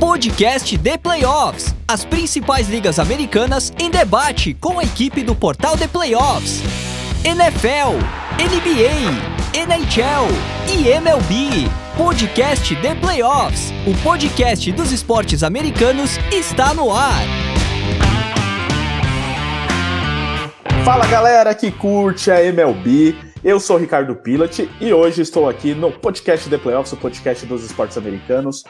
Podcast The Playoffs. As principais ligas americanas em debate com a equipe do portal The Playoffs. NFL, NBA, NHL e MLB. Podcast The Playoffs. O podcast dos esportes americanos está no ar. Fala galera que curte a MLB. Eu sou Ricardo Pilat e hoje estou aqui no podcast The Playoffs, o podcast dos esportes americanos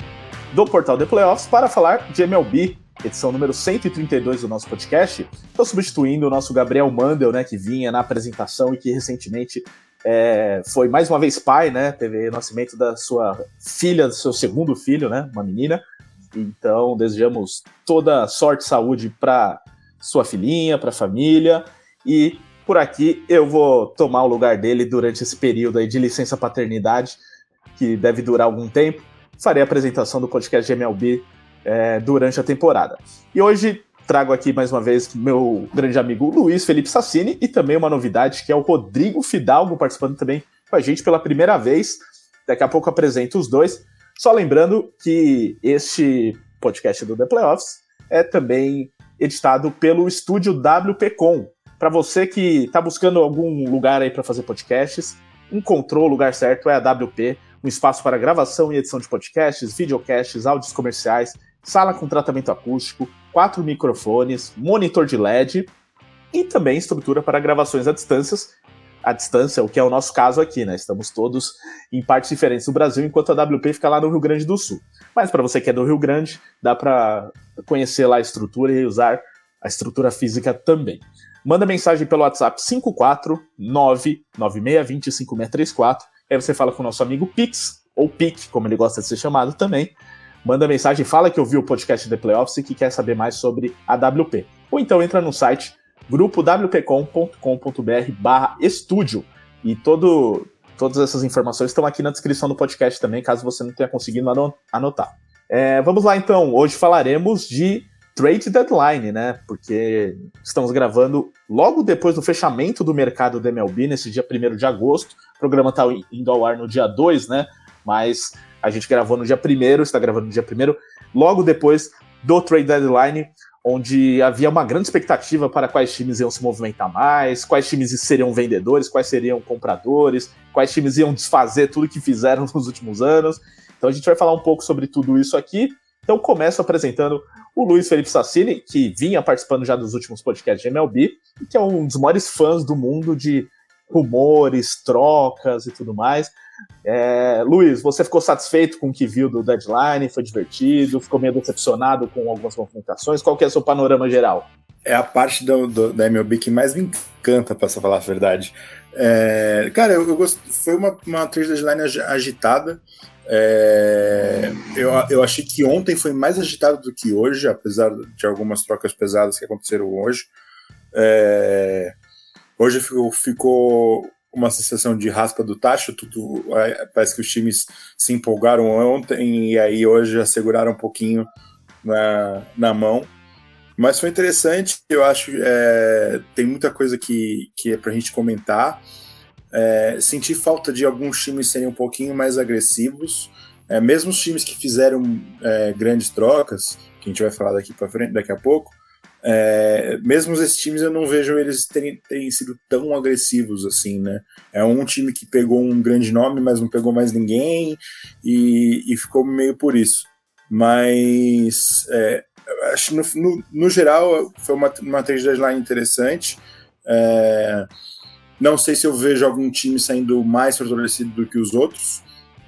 do portal The Playoffs, para falar de MLB, edição número 132 do nosso podcast. Estou substituindo o nosso Gabriel Mandel, né, que vinha na apresentação e que recentemente é, foi mais uma vez pai, né? Teve o nascimento da sua filha, do seu segundo filho, né? Uma menina. Então, desejamos toda sorte e saúde para sua filhinha, para a família. E por aqui eu vou tomar o lugar dele durante esse período aí de licença paternidade, que deve durar algum tempo. Farei a apresentação do podcast de MLB é, durante a temporada. E hoje trago aqui mais uma vez meu grande amigo Luiz Felipe Sassini e também uma novidade que é o Rodrigo Fidalgo participando também com a gente pela primeira vez. Daqui a pouco apresento os dois. Só lembrando que este podcast do The Playoffs é também editado pelo estúdio WPcom, para você que está buscando algum lugar aí para fazer podcasts, encontrou o lugar certo, é a WP, um espaço para gravação e edição de podcasts, videocasts, áudios comerciais, sala com tratamento acústico, quatro microfones, monitor de LED e também estrutura para gravações à distância, à distância, o que é o nosso caso aqui, né? Estamos todos em partes diferentes do Brasil, enquanto a WP fica lá no Rio Grande do Sul. Mas para você que é do Rio Grande, dá para conhecer lá a estrutura e usar a estrutura física também. Manda mensagem pelo WhatsApp 54996205634. Aí você fala com o nosso amigo Pix, ou Pic, como ele gosta de ser chamado também. Manda mensagem, fala que ouviu o podcast The Playoffs e que quer saber mais sobre a WP. Ou então entra no site grupowpcom.com.br barra estúdio. E todo, todas essas informações estão aqui na descrição do podcast também, caso você não tenha conseguido anotar. É, vamos lá então, hoje falaremos de trade deadline, né? Porque estamos gravando logo depois do fechamento do mercado do MLB, nesse dia 1 de agosto. O programa está indo ao ar no dia 2, né? Mas a gente gravou no dia 1, está gravando no dia 1, logo depois do trade deadline, onde havia uma grande expectativa para quais times iam se movimentar mais, quais times seriam vendedores, quais seriam compradores, quais times iam desfazer tudo que fizeram nos últimos anos. Então a gente vai falar um pouco sobre tudo isso aqui. Então começo apresentando o Luiz Felipe Sassini, que vinha participando já dos últimos podcasts de MLB, e que é um dos maiores fãs do mundo de rumores, trocas e tudo mais. É, Luiz, você ficou satisfeito com o que viu do deadline? Foi divertido? Ficou meio decepcionado com algumas movimentações? Qual que é o seu panorama geral? É a parte do, do, da MLB que mais me encanta, para falar a verdade. É, cara, eu, eu gost... foi uma, uma trade deadline agitada. É, eu, eu achei que ontem foi mais agitado do que hoje, apesar de algumas trocas pesadas que aconteceram hoje. É, hoje ficou, ficou, uma sensação de raspa do tacho, tudo, é, parece que os times se empolgaram ontem e aí hoje asseguraram um pouquinho na, na mão. Mas foi interessante, eu acho é, tem muita coisa que, que é para a gente comentar. É, senti falta de alguns times serem um pouquinho mais agressivos. É, mesmo os times que fizeram é, grandes trocas, que a gente vai falar daqui para frente, daqui a pouco, é, mesmo esses times eu não vejo eles terem, terem, sido tão agressivos assim, né? É um time que pegou um grande nome, mas não pegou mais ninguém e, e ficou meio por isso. Mas é, acho no, no, no, geral foi uma, uma trade deadline interessante. É, não sei se eu vejo algum time saindo mais fortalecido do que os outros,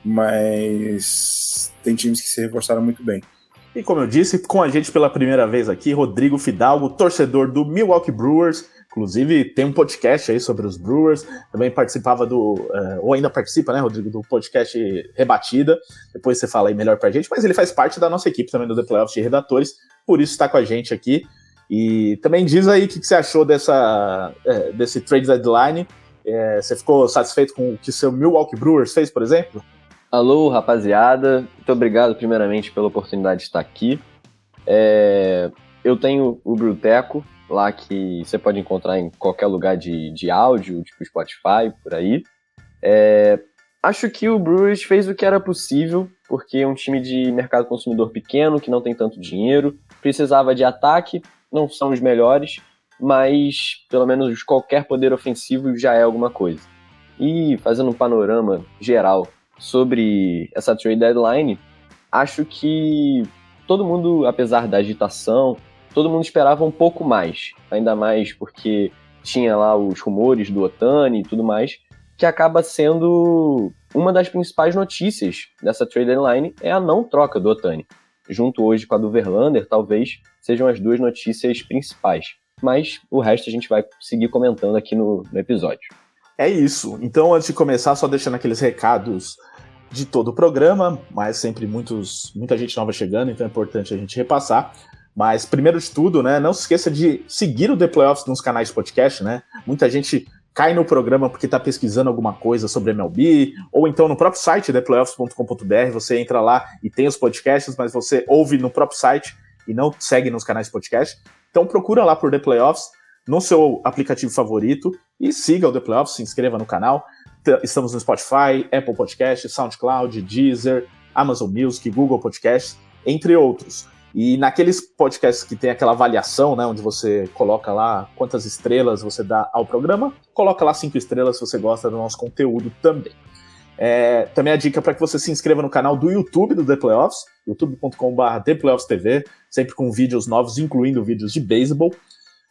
mas tem times que se reforçaram muito bem. E como eu disse, com a gente pela primeira vez aqui, Rodrigo Fidalgo, torcedor do Milwaukee Brewers. Inclusive, tem um podcast aí sobre os Brewers. Também participava do. Uh, ou ainda participa, né, Rodrigo, do podcast Rebatida. Depois você fala aí melhor pra gente. Mas ele faz parte da nossa equipe também do The Playoffs de redatores. Por isso está com a gente aqui. E também diz aí o que, que você achou dessa, é, desse trade deadline. É, você ficou satisfeito com o que seu Milwaukee Brewers fez, por exemplo? Alô, rapaziada. Muito obrigado, primeiramente, pela oportunidade de estar aqui. É, eu tenho o Bruteco, lá que você pode encontrar em qualquer lugar de, de áudio, tipo Spotify, por aí. É, Acho que o Brewers fez o que era possível, porque é um time de mercado consumidor pequeno, que não tem tanto dinheiro, precisava de ataque, não são os melhores, mas pelo menos qualquer poder ofensivo já é alguma coisa. E fazendo um panorama geral sobre essa trade deadline, acho que todo mundo, apesar da agitação, todo mundo esperava um pouco mais, ainda mais porque tinha lá os rumores do Otani e tudo mais, que acaba sendo uma das principais notícias dessa trade deadline é a não troca do Otani. Junto hoje com a do Verlander, talvez sejam as duas notícias principais. Mas o resto a gente vai seguir comentando aqui no, no episódio. É isso. Então, antes de começar, só deixando aqueles recados de todo o programa, mas sempre muitos, muita gente nova chegando, então é importante a gente repassar. Mas, primeiro de tudo, né, não se esqueça de seguir o The Playoffs nos canais de podcast, né? Muita gente cai no programa porque está pesquisando alguma coisa sobre MLB, ou então no próprio site theplayoffs.com.br, você entra lá e tem os podcasts, mas você ouve no próprio site e não segue nos canais podcast. Então procura lá por The Playoffs no seu aplicativo favorito e siga o The Playoffs, se inscreva no canal. Estamos no Spotify, Apple Podcasts, SoundCloud, Deezer, Amazon Music, Google Podcasts, entre outros. E naqueles podcasts que tem aquela avaliação, né, onde você coloca lá quantas estrelas você dá ao programa, coloca lá cinco estrelas se você gosta do nosso conteúdo também. É, também a dica para que você se inscreva no canal do YouTube do The Playoffs, youtube.com.br ThePlayoffsTV, sempre com vídeos novos, incluindo vídeos de beisebol.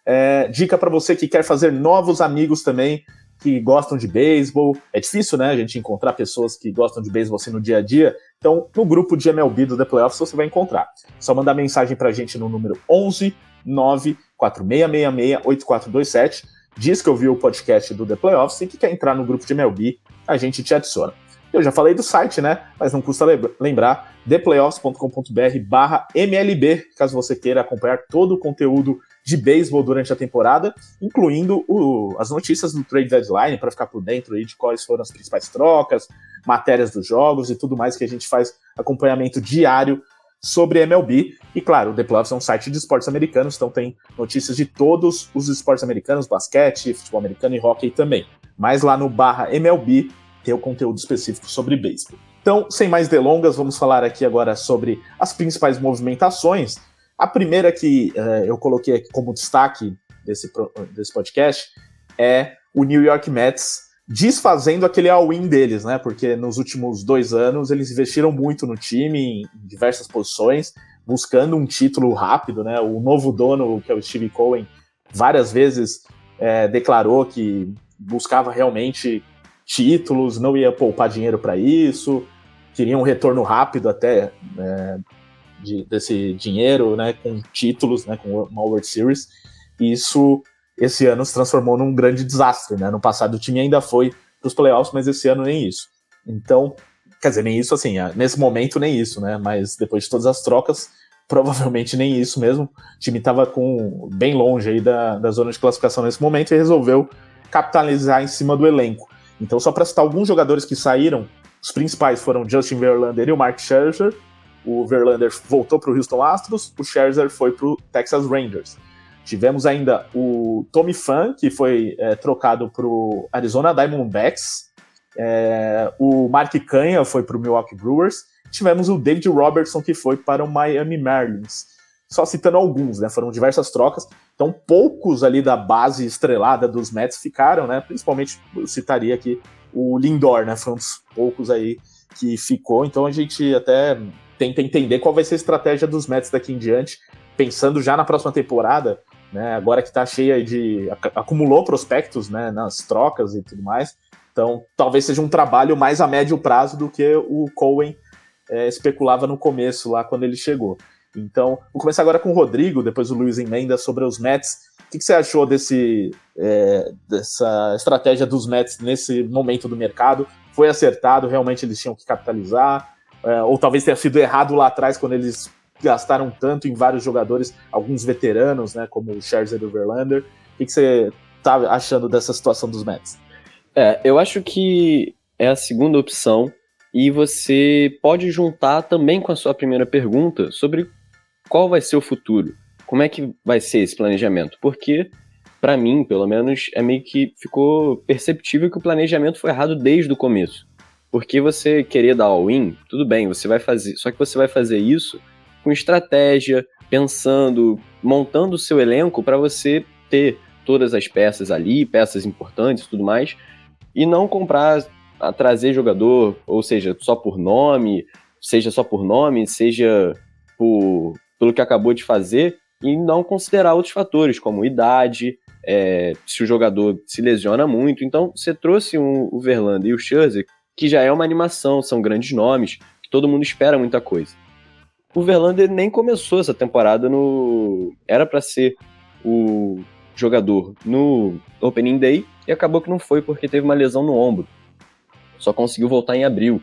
É, dica para você que quer fazer novos amigos também, que gostam de beisebol. É difícil, né, a gente encontrar pessoas que gostam de beisebol assim no dia a dia. Então, no grupo de MLB do The Playoffs você vai encontrar. Só mandar mensagem pra gente no número 11 94666 8427. Diz que ouviu o podcast do The Playoffs e que quer entrar no grupo de MLB, a gente te adiciona. Eu já falei do site, né? Mas não custa lembrar, theplayoffs.com.br barra MLB, caso você queira acompanhar todo o conteúdo de beisebol durante a temporada, incluindo o, as notícias do trade deadline para ficar por dentro aí de quais foram as principais trocas, matérias dos jogos e tudo mais que a gente faz acompanhamento diário sobre MLB. E claro, o The Playoffs é um site de esportes americanos, então tem notícias de todos os esportes americanos, basquete, futebol americano e hockey também. Mas lá no barra MLB tem o conteúdo específico sobre beisebol. Então, sem mais delongas, vamos falar aqui agora sobre as principais movimentações a primeira que uh, eu coloquei aqui como destaque desse, desse podcast é o New York Mets desfazendo aquele all-in deles, né? Porque nos últimos dois anos eles investiram muito no time, em diversas posições, buscando um título rápido, né? O novo dono, que é o Steve Cohen, várias vezes é, declarou que buscava realmente títulos, não ia poupar dinheiro para isso, queria um retorno rápido até é, de, desse dinheiro, né, com títulos, né, com uma World Series. E isso, esse ano, se transformou num grande desastre, né? No passado o time ainda foi para os playoffs, mas esse ano nem isso. Então, quer dizer, nem isso assim, nesse momento nem isso, né? Mas depois de todas as trocas, provavelmente nem isso mesmo. O time estava com bem longe aí da, da zona de classificação nesse momento e resolveu capitalizar em cima do elenco. Então, só para citar alguns jogadores que saíram, os principais foram Justin Verlander e o Mark Scherzer, o Verlander voltou para o Houston Astros, o Scherzer foi para o Texas Rangers. Tivemos ainda o Tommy Pham, que foi é, trocado para o Arizona Diamondbacks. É, o Mark Canha foi para o Milwaukee Brewers. Tivemos o David Robertson, que foi para o Miami Marlins. Só citando alguns, né? Foram diversas trocas. Então, poucos ali da base estrelada dos Mets ficaram, né? Principalmente, eu citaria aqui o Lindor, né? Foi um dos poucos aí que ficou. Então, a gente até tenta entender qual vai ser a estratégia dos Mets daqui em diante, pensando já na próxima temporada, né? Agora que está cheia de. acumulou prospectos né, nas trocas e tudo mais. Então, talvez seja um trabalho mais a médio prazo do que o Cohen é, especulava no começo, lá quando ele chegou. Então, vou começar agora com o Rodrigo, depois o Luiz emenda sobre os Mets. O que, que você achou desse, é, dessa estratégia dos Mets nesse momento do mercado? Foi acertado? Realmente eles tinham que capitalizar? É, ou talvez tenha sido errado lá atrás quando eles gastaram tanto em vários jogadores, alguns veteranos, né, como o Scherzer e o Verlander. O que, que você tá achando dessa situação dos Mets? É, eu acho que é a segunda opção e você pode juntar também com a sua primeira pergunta sobre qual vai ser o futuro, como é que vai ser esse planejamento, porque para mim, pelo menos, é meio que ficou perceptível que o planejamento foi errado desde o começo. Porque você querer dar all-in, tudo bem, você vai fazer. Só que você vai fazer isso com estratégia, pensando, montando o seu elenco para você ter todas as peças ali, peças importantes tudo mais, e não comprar, a trazer jogador, ou seja, só por nome, seja só por nome, seja por, pelo que acabou de fazer, e não considerar outros fatores, como idade, é, se o jogador se lesiona muito. Então, você trouxe um, o Verlander e o Scherzer, que já é uma animação, são grandes nomes, todo mundo espera muita coisa. O Verlander nem começou essa temporada no. Era para ser o jogador no Opening Day e acabou que não foi porque teve uma lesão no ombro. Só conseguiu voltar em abril.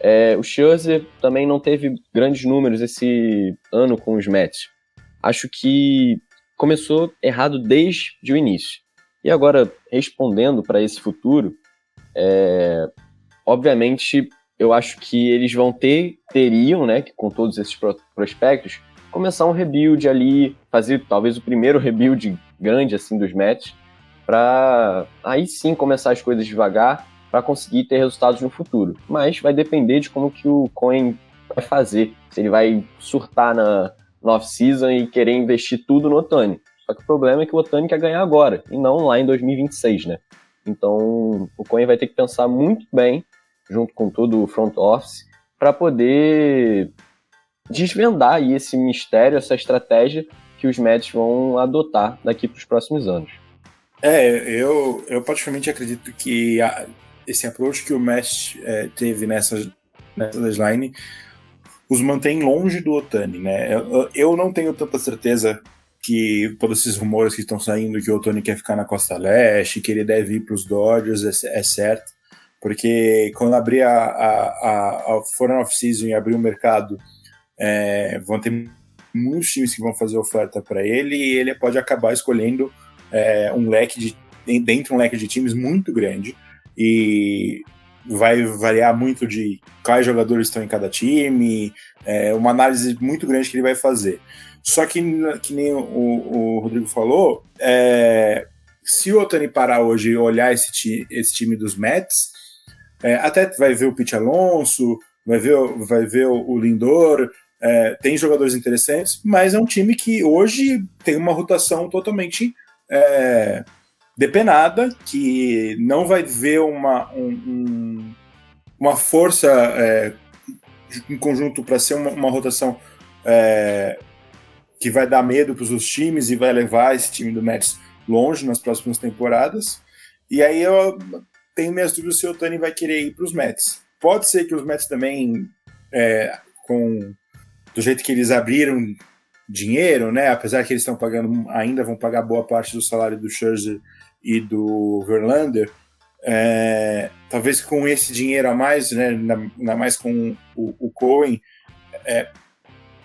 É, o Scherzer também não teve grandes números esse ano com os Mets. Acho que começou errado desde o início. E agora, respondendo para esse futuro, é, obviamente, eu acho que eles vão ter, teriam, né, com todos esses prospectos, começar um rebuild ali, fazer talvez o primeiro rebuild grande assim dos Mets, para aí sim começar as coisas devagar para conseguir ter resultados no futuro. Mas vai depender de como que o Coin vai fazer, se ele vai surtar na, na off-season e querer investir tudo no Otani. Só que o problema é que o Otani quer ganhar agora, e não lá em 2026, né? Então, o Cohen vai ter que pensar muito bem, junto com todo o front office, para poder desvendar aí esse mistério, essa estratégia que os Mets vão adotar daqui para os próximos anos. É, eu, eu particularmente acredito que a, esse approach que o Mets é, teve nessa, nessa deadline os mantém longe do Otani, né? Eu, eu não tenho tanta certeza que todos esses rumores que estão saindo que o Otani quer ficar na Costa Leste, que ele deve ir para os Dodgers, é, é, certo. Porque quando abrir a, a, a, Foreign Off-Season e abrir o mercado, é, vão ter muitos times que vão fazer oferta para ele e ele pode acabar escolhendo é, um leque de dentro de um leque de times muito grande e vai variar muito de quais jogadores estão em cada time, é uma análise muito grande que ele vai fazer. Só que, que nem o, o Rodrigo falou, é, se o Otani parar hoje e olhar esse, esse time dos Mets, é, até vai ver o Pete Alonso, vai ver, vai ver o Lindor, é, tem jogadores interessantes, mas é um time que hoje tem uma rotação totalmente é, depenada, que não vai ver uma, um, um, uma força é, em conjunto para ser uma, uma rotação é, que vai dar medo para os times e vai levar esse time do Mets longe nas próximas temporadas. E aí eu tenho minhas dúvidas se o Tani vai querer ir para os Mets. Pode ser que os Mets também, é, com do jeito que eles abriram dinheiro, né? Apesar que eles estão pagando, ainda vão pagar boa parte do salário do Scherzer e do Verlander. É, talvez com esse dinheiro a mais, né? Ainda mais com o, o Cohen, é,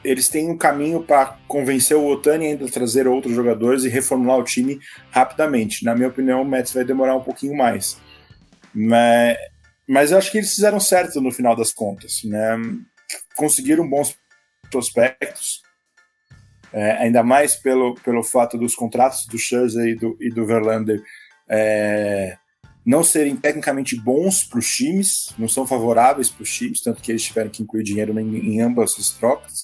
eles têm um caminho para convencer o Otani ainda a trazer outros jogadores e reformular o time rapidamente. Na minha opinião, o Mets vai demorar um pouquinho mais. Mas, mas eu acho que eles fizeram certo no final das contas. Né? Conseguiram bons prospectos, é, ainda mais pelo, pelo fato dos contratos do Scherzer e do, e do Verlander é, não serem tecnicamente bons para os times, não são favoráveis para os times, tanto que eles tiveram que incluir dinheiro em, em ambas as trocas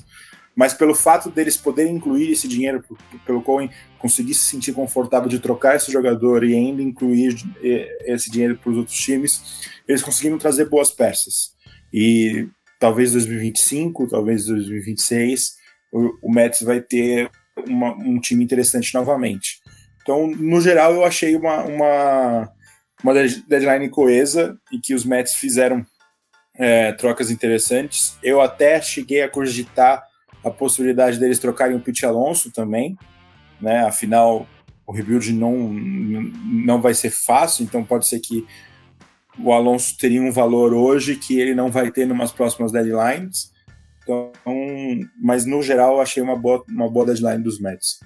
mas pelo fato deles poderem incluir esse dinheiro pelo Cohen conseguir se sentir confortável de trocar esse jogador e ainda incluir esse dinheiro para os outros times, eles conseguiram trazer boas peças. E talvez 2025, talvez 2026, o, o Mets vai ter uma, um time interessante novamente. Então, no geral, eu achei uma, uma, uma deadline coesa e que os Mets fizeram é, trocas interessantes. Eu até cheguei a cogitar a possibilidade deles trocarem o Pete Alonso também, né? Afinal, o rebuild não, não vai ser fácil, então pode ser que o Alonso teria um valor hoje que ele não vai ter numas próximas deadlines. Então, mas no geral, achei uma boa, uma boa deadline dos Mets.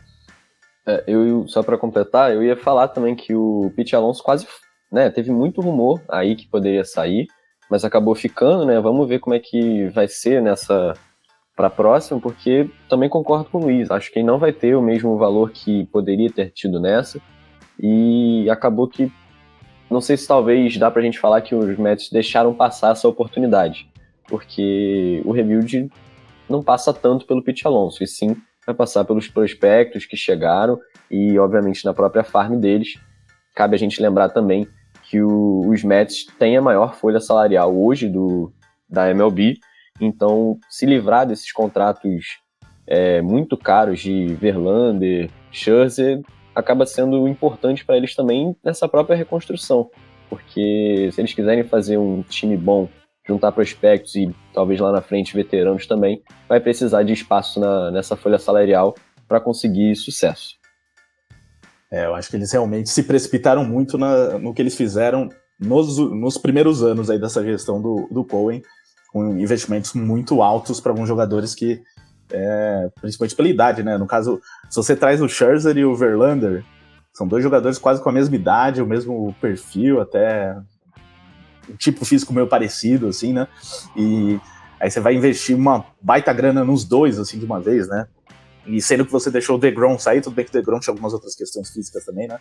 É, eu só para completar, eu ia falar também que o Pete Alonso quase, né, teve muito rumor aí que poderia sair, mas acabou ficando, né? Vamos ver como é que vai ser nessa para a próxima, porque também concordo com o Luiz. Acho que não vai ter o mesmo valor que poderia ter tido nessa. E acabou que não sei se talvez dá pra gente falar que os Mets deixaram passar essa oportunidade, porque o rebuild não passa tanto pelo Pete Alonso, e sim vai passar pelos prospectos que chegaram e, obviamente, na própria farm deles. Cabe a gente lembrar também que o, os Mets têm a maior folha salarial hoje do, da MLB, então se livrar desses contratos é, muito caros de Verlander, Scherzer, acaba sendo importante para eles também nessa própria reconstrução, porque se eles quiserem fazer um time bom, juntar prospectos e talvez lá na frente veteranos também, vai precisar de espaço na, nessa folha salarial para conseguir sucesso. É, eu acho que eles realmente se precipitaram muito na, no que eles fizeram nos, nos primeiros anos aí dessa gestão do, do Cohen, com investimentos muito altos para alguns jogadores que, é, principalmente pela idade, né? No caso, se você traz o Scherzer e o Verlander, são dois jogadores quase com a mesma idade, o mesmo perfil, até um tipo físico meio parecido, assim, né? E aí você vai investir uma baita grana nos dois, assim, de uma vez, né? E sendo que você deixou o DeGrom sair, tudo bem que o DeGrom tinha algumas outras questões físicas também, né?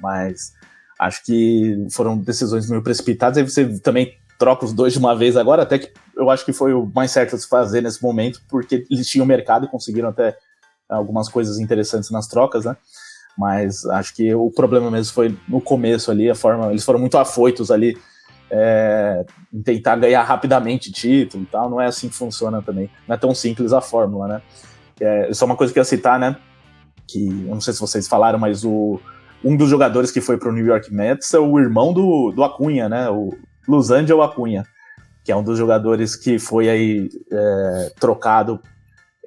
Mas acho que foram decisões meio precipitadas. Aí você também troca os dois de uma vez agora, até que eu acho que foi o mais certo a se fazer nesse momento, porque eles tinham mercado e conseguiram até algumas coisas interessantes nas trocas, né? Mas acho que o problema mesmo foi no começo ali, a forma. Eles foram muito afoitos ali é, em tentar ganhar rapidamente título e tal. Não é assim que funciona também. Não é tão simples a fórmula, né? É, só uma coisa que eu ia citar, né? Que eu não sei se vocês falaram, mas o, um dos jogadores que foi para o New York Mets é o irmão do, do Acunha, né? O Los Angeles Acunha, que é um dos jogadores que foi aí é, trocado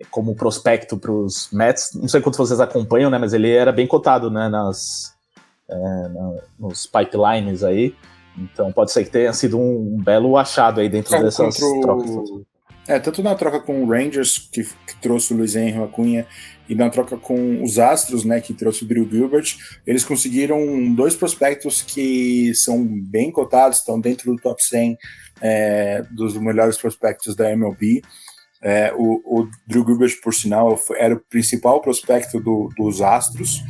como prospecto para os Mets. Não sei quanto vocês acompanham, né? Mas ele era bem cotado, né? Nas, é, na, nos pipelines aí. Então pode ser que tenha sido um, um belo achado aí dentro é, dessas trocas. É, tanto na troca com o Rangers, que, que trouxe o Luiz Henry Acunha, e na troca com os Astros, né, que trouxe o Drew Gilbert, eles conseguiram dois prospectos que são bem cotados, estão dentro do top 100 é, dos melhores prospectos da MLB. É, o, o, Drew Gilbert, por sinal, era o principal prospecto do, dos Astros.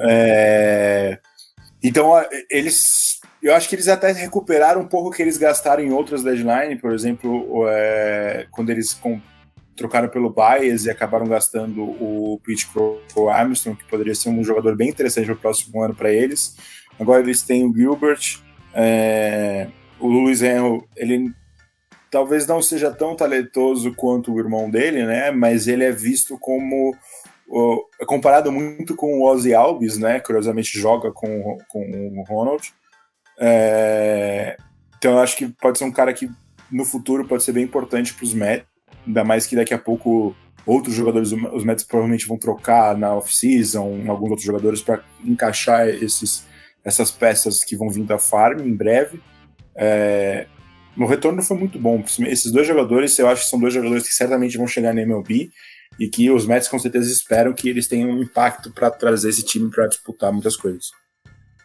É, então, eles eu acho que eles até recuperaram um pouco o que eles gastaram em outras deadlines, por exemplo, é, quando eles trocaram pelo Baez e acabaram gastando o Pete Crow Armstrong, que poderia ser um jogador bem interessante para o próximo ano para eles. Agora eles têm o Gilbert, é, o Luiz Henry, ele talvez não seja tão talentoso quanto o irmão dele, né? Mas ele é visto como é comparado muito com o Ozzy Alves, né? Curiosamente joga com, com o Ronald. É, então eu acho que pode ser um cara que no futuro pode ser bem importante para os Mets, ainda mais que daqui a pouco outros jogadores, os Mets provavelmente vão trocar na off-season, alguns outros jogadores para encaixar esses, essas peças que vão vir da farm em breve. É, no retorno foi muito bom. Esses dois jogadores, eu acho que são dois jogadores que certamente vão chegar na MLB e que os Mets com certeza esperam que eles tenham um impacto para trazer esse time para disputar muitas coisas.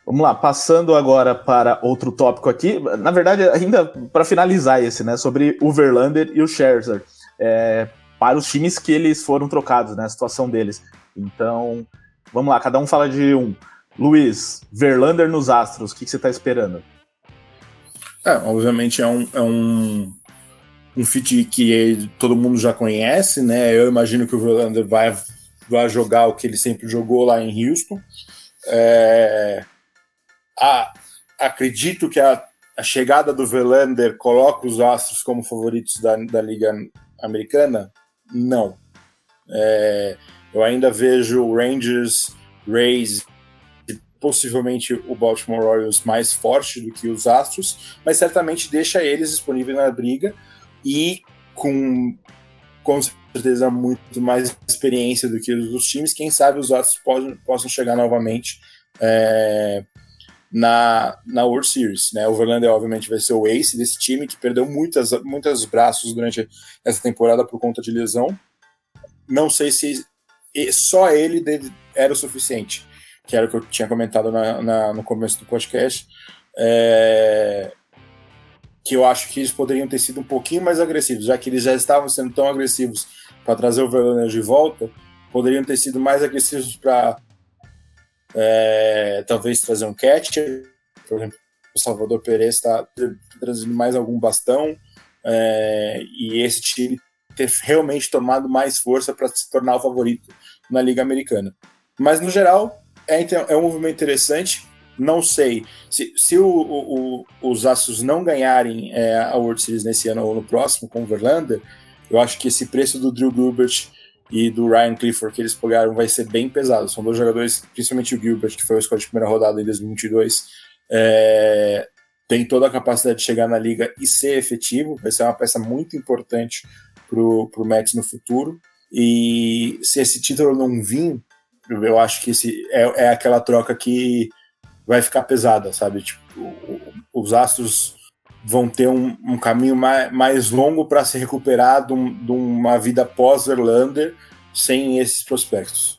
Vamos lá, passando agora para outro tópico aqui. Na verdade, ainda para finalizar esse, né, sobre o Verlander e o Scherzer, é, para os times que eles foram trocados, né, a situação deles. Então, vamos lá, cada um fala de um. Luiz, Verlander nos Astros, o que, que você está esperando? É, obviamente é um, é um, um fit que todo mundo já conhece, né? Eu imagino que o Verlander vai, vai jogar o que ele sempre jogou lá em Houston. É, a, acredito que a, a, chegada do Verlander coloca os Astros como favoritos da, da Liga Americana? Não. É, eu ainda vejo Rangers, Rays e possivelmente o Baltimore Orioles mais forte do que os Astros, mas certamente deixa eles disponíveis na briga e com com certeza muito mais experiência do que os times. Quem sabe os Astros possam chegar novamente é, na, na World Series. Né? O Verlander, obviamente, vai ser o ace desse time, que perdeu muitas, muitos braços durante essa temporada por conta de lesão. Não sei se só ele era o suficiente, que era o que eu tinha comentado na, na, no começo do podcast. É, que eu acho que eles poderiam ter sido um pouquinho mais agressivos, já que eles já estavam sendo tão agressivos para trazer o Verlander de volta, poderiam ter sido mais agressivos para é, talvez trazer um catcher, por exemplo, Salvador Perez está trazendo mais algum bastão é, e esse time ter realmente tomado mais força para se tornar o favorito na Liga Americana. Mas no geral é, então, é um movimento interessante. Não sei se, se o, o, os Astros não ganharem é, a World Series nesse ano ou no próximo com o Verlander, eu acho que esse preço do Drew Gilbert e do Ryan Clifford que eles pegaram vai ser bem pesado. São dois jogadores, principalmente o Gilbert, que foi o escolha de primeira rodada em 2022, é, tem toda a capacidade de chegar na liga e ser efetivo. Vai ser uma peça muito importante para o Mets no futuro. E se esse título não vir, eu acho que esse é, é aquela troca que vai ficar pesada, sabe? Tipo, os Astros vão ter um, um caminho mais, mais longo para se recuperar de, um, de, uma vida pós-Verlander sem esses prospectos.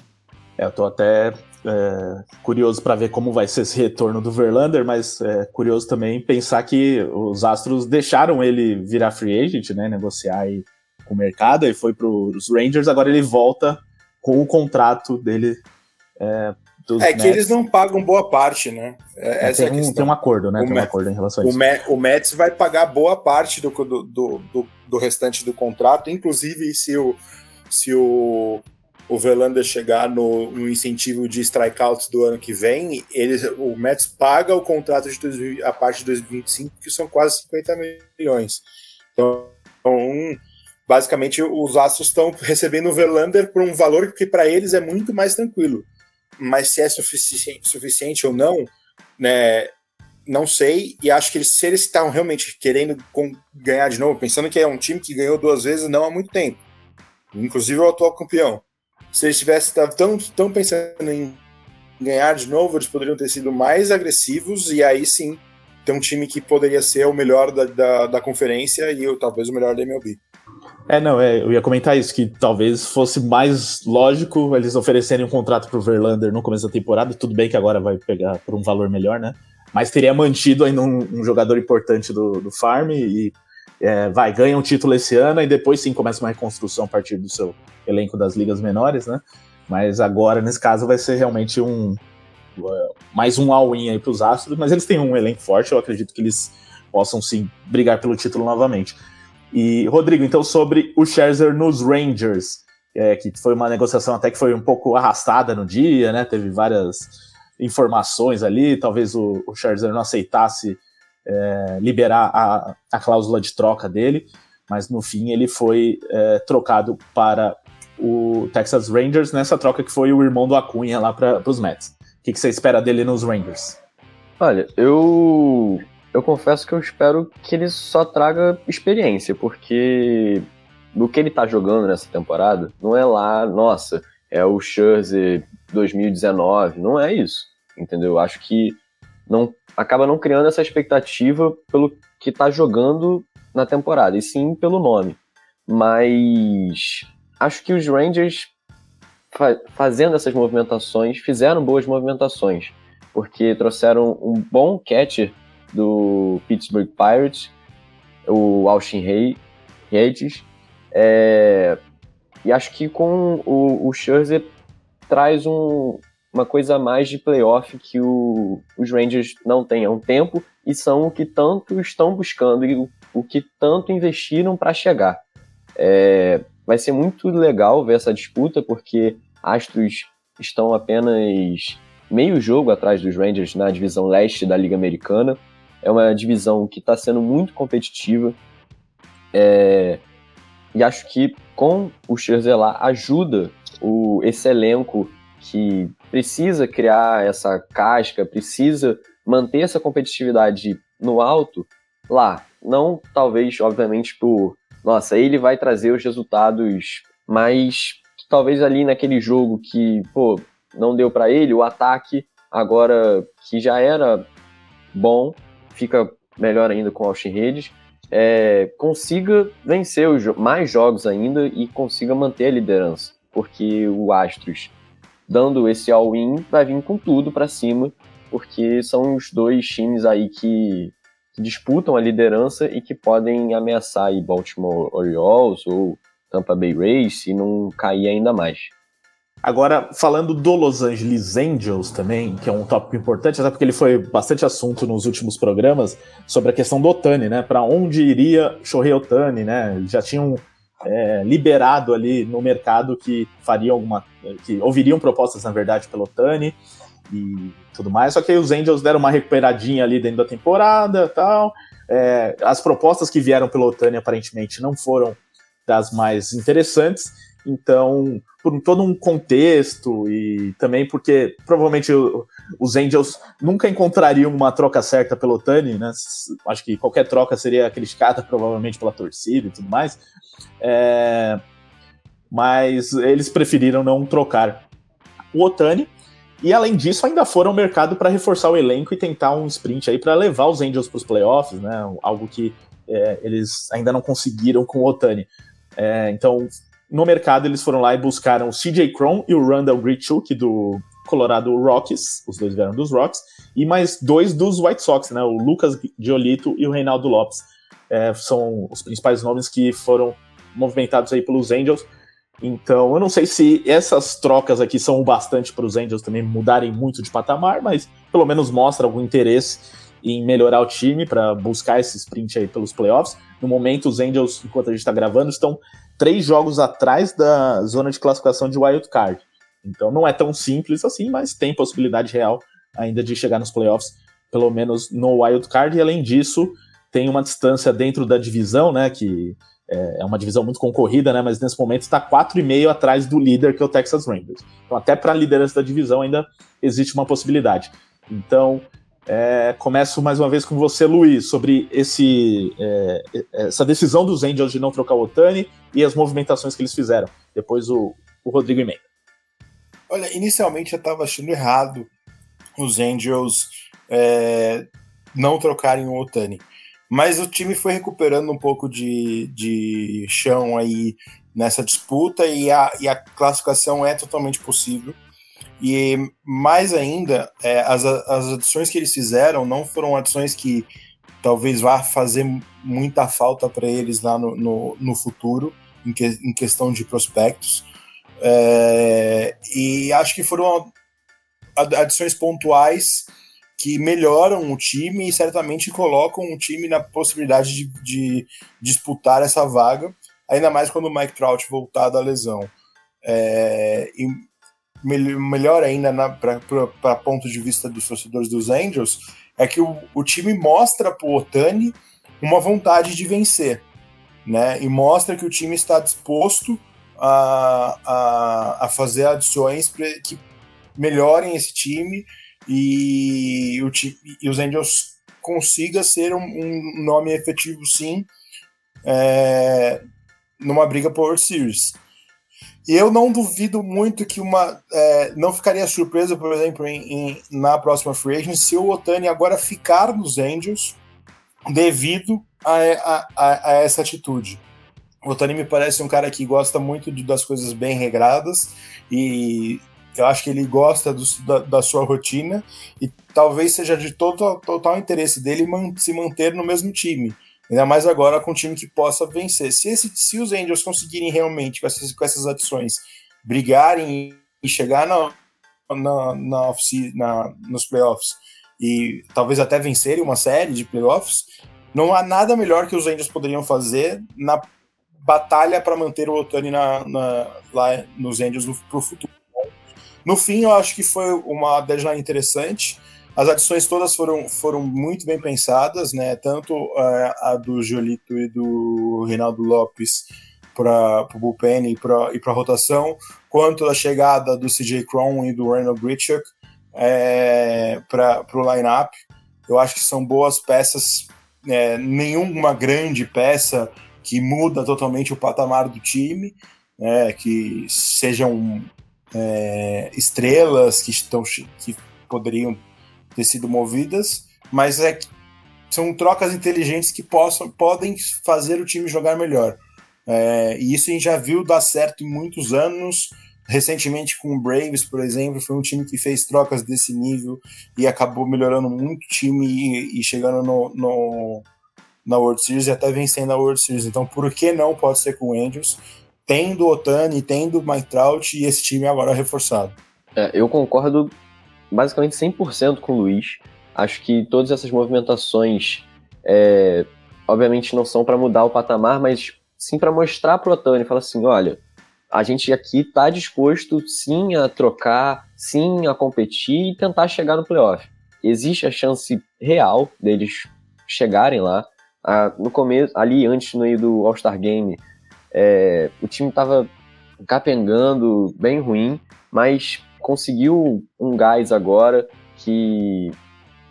É, eu tô até é, curioso para ver como vai ser esse retorno do Verlander, mas é curioso também pensar que os Astros deixaram ele virar free agent, né, negociar aí com o mercado, e foi para os Rangers, agora ele volta com o contrato dele é, é que Mets. eles não pagam boa parte, né? É, tem, é a questão. tem um acordo, né? O tem um acordo em relação a isso. O, Mets vai pagar boa parte do, do, do, do, restante do contrato, inclusive se o, se o, o Verlander chegar no, no incentivo de strikeouts do ano que vem, eles, o Mets paga o contrato de a parte de 2025, que são quase 50 milhões. Então, basicamente, os Astros estão recebendo o Verlander por um valor que para eles é muito mais tranquilo mas se é suficiente, suficiente ou não, né, não sei. E acho que eles, se eles estão realmente querendo ganhar de novo, pensando que é um time que ganhou duas vezes não há muito tempo, inclusive o atual campeão. Se eles tivessem tão, tão pensando em ganhar de novo, eles poderiam ter sido mais agressivos e aí sim ter um time que poderia ser o melhor da, da, da conferência e talvez o melhor da MLB. É, não, é, eu ia comentar isso, que talvez fosse mais lógico eles oferecerem um contrato pro Verlander no começo da temporada, tudo bem que agora vai pegar por um valor melhor, né? Mas teria mantido ainda um, um jogador importante do, do Farm e é, vai, ganha um título esse ano e depois sim começa uma reconstrução a partir do seu elenco das ligas menores, né? Mas agora, nesse caso, vai ser realmente um uh, mais um all-in aí pros Astros, mas eles têm um elenco forte, eu acredito que eles possam sim brigar pelo título novamente. E, Rodrigo, então, sobre o Scherzer nos Rangers, é, que foi uma negociação até que foi um pouco arrastada no dia, né? Teve várias informações ali, talvez o, o Scherzer não aceitasse é, liberar a, a cláusula de troca dele, mas no fim ele foi é, trocado para o Texas Rangers nessa troca que foi o irmão do Acunha lá para os Mets. O que, que você espera dele nos Rangers? Olha, eu eu confesso que eu espero que ele só traga experiência, porque do que ele tá jogando nessa temporada, não é lá, nossa, é o Scherzer 2019, não é isso, entendeu? Eu acho que não acaba não criando essa expectativa pelo que tá jogando na temporada, e sim pelo nome. Mas acho que os Rangers fa fazendo essas movimentações fizeram boas movimentações, porque trouxeram um bom catcher do Pittsburgh Pirates, o Austin Hayes. É, e acho que com o, o Scherzer traz um, uma coisa a mais de playoff que o, os Rangers não têm há um tempo e são o que tanto estão buscando e o, o que tanto investiram para chegar. É, vai ser muito legal ver essa disputa, porque Astros estão apenas meio jogo atrás dos Rangers na divisão leste da Liga Americana. É uma divisão que está sendo muito competitiva. É, e acho que com o lá ajuda o, esse elenco que precisa criar essa casca, precisa manter essa competitividade no alto lá. Não, talvez, obviamente, por nossa, ele vai trazer os resultados, mas talvez ali naquele jogo que, pô, não deu para ele, o ataque agora que já era bom, fica melhor ainda com o Redes, é, consiga vencer os, mais jogos ainda e consiga manter a liderança, porque o Astros, dando esse all-in, vai vir com tudo para cima, porque são os dois times aí que, que, disputam a liderança e que podem ameaçar aí Baltimore Orioles ou Tampa Bay Rays e não cair ainda mais. Agora, falando do Los Angeles Angels também, que é um tópico importante, até porque ele foi bastante assunto nos últimos programas, sobre a questão do Otani, né? Para onde iria Shohei Otani, né? Já tinham é, liberado ali no mercado que fariam alguma. que ouviriam propostas, na verdade, pelo Otani e tudo mais. Só que aí os Angels deram uma recuperadinha ali dentro da temporada tal. É, as propostas que vieram pelo Otani aparentemente não foram das mais interessantes. Então, por todo um contexto e também porque provavelmente os Angels nunca encontrariam uma troca certa pelo Otani, né? Acho que qualquer troca seria criticada provavelmente pela torcida e tudo mais. É... Mas eles preferiram não trocar o Otani. E além disso, ainda foram ao mercado para reforçar o elenco e tentar um sprint aí para levar os Angels para os playoffs, né? Algo que é, eles ainda não conseguiram com o Otani. É, então no mercado eles foram lá e buscaram o CJ Cron e o Randall Grichuk do Colorado Rockies, os dois vieram dos Rocks, e mais dois dos White Sox, né, o Lucas Giolito e o Reinaldo Lopes. É, são os principais nomes que foram movimentados aí pelos Angels. Então, eu não sei se essas trocas aqui são o bastante para os Angels também mudarem muito de patamar, mas pelo menos mostra algum interesse em melhorar o time para buscar esse sprint aí pelos playoffs. No momento, os Angels, enquanto a gente está gravando, estão três jogos atrás da zona de classificação de wild card. Então não é tão simples assim, mas tem possibilidade real ainda de chegar nos playoffs, pelo menos no wild card. E além disso, tem uma distância dentro da divisão, né? Que é, é uma divisão muito concorrida, né? Mas nesse momento está 4,5 atrás do líder, que é o Texas Rangers. Então, até para a liderança da divisão ainda existe uma possibilidade. Então, é, começo mais uma vez com você, Luiz, sobre esse, é, essa decisão dos Angels de não trocar o Otani e as movimentações que eles fizeram. Depois o, o Rodrigo emenda. Olha, inicialmente eu estava achando errado os Angels é, não trocarem o Otani. Mas o time foi recuperando um pouco de, de chão aí nessa disputa e a, e a classificação é totalmente possível. E mais ainda, é, as, as adições que eles fizeram não foram adições que talvez vá fazer muita falta para eles lá no, no, no futuro, em, que, em, questão de prospectos. É, e acho que foram adições pontuais que melhoram o time e certamente colocam o time na possibilidade de, de disputar essa vaga, ainda mais quando o Mike Trout voltar da lesão. É, e melhor ainda para ponto de vista dos torcedores dos Angels é que o, o time mostra para o Otani uma vontade de vencer, né? E mostra que o time está disposto a, a, a fazer adições que melhorem esse time e, o, e os Angels consiga ser um, um nome efetivo, sim, é, numa briga por Series. E eu não duvido muito que uma. É, não ficaria surpresa, por exemplo, em, em, na próxima Free Agent, se o Otani agora ficar nos Angels devido a, a, a, a essa atitude. O Otani me parece um cara que gosta muito de, das coisas bem regradas e eu acho que ele gosta do, da, da, sua rotina e talvez seja de total, total interesse dele man, se manter no mesmo time. Ainda mais agora com um time que possa vencer. Se, esse, se os Angels conseguirem realmente, com essas, com essas adições, brigarem e chegar na, na, na, na, nos playoffs e talvez até vencerem uma série de playoffs, não há nada melhor que os Angels poderiam fazer na batalha para manter o Otani na, na, lá nos Angels para o futuro. No fim, eu acho que foi uma deadline interessante. As adições todas foram, foram muito bem pensadas, né? Tanto uh, a do Jolito e do Reinaldo Lopes para o bullpen e para a rotação, quanto a chegada do CJ Cron e do Randall Grichuk é, para o lineup. Eu acho que são boas peças, é, nenhuma grande peça que muda totalmente o patamar do time, né, que sejam é, estrelas que estão que poderiam ter sido movidas, mas é são trocas inteligentes que possam, podem fazer o time jogar melhor. É, e isso a gente já viu dar certo em muitos anos. Recentemente com o Braves, por exemplo, foi um time que fez trocas desse nível e acabou melhorando muito o time e, e chegando no, no, na World Series e até vencendo a World Series. Então, por que não pode ser com o Angels? tendo Otani, tendo Mike Trout e esse time agora reforçado. É, eu concordo basicamente 100% com o Luiz. Acho que todas essas movimentações, é, obviamente, não são para mudar o patamar, mas sim para mostrar para o Otani, falar assim, olha, a gente aqui está disposto sim a trocar, sim a competir e tentar chegar no playoff. Existe a chance real deles chegarem lá. No começo, ali antes no meio do All-Star Game, é, o time estava capengando, bem ruim, mas conseguiu um gás agora que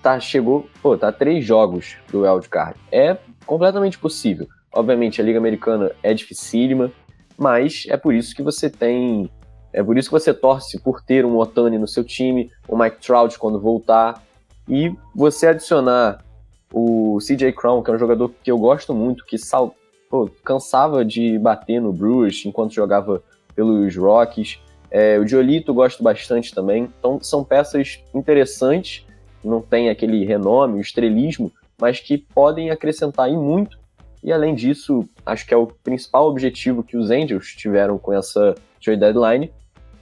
tá, chegou, pô, tá três jogos do Wildcard. É completamente possível. Obviamente a Liga Americana é dificílima, mas é por isso que você tem. É por isso que você torce por ter um Otani no seu time, o Mike Trout quando voltar, e você adicionar o CJ Crown, que é um jogador que eu gosto muito, que sal, pô, cansava de bater no Brewers enquanto jogava pelos Rockies. É, o Diolito gosto bastante também. Então são peças interessantes, não tem aquele renome, o estrelismo, mas que podem acrescentar e muito e além disso, acho que é o principal objetivo que os Angels tiveram com essa trade deadline,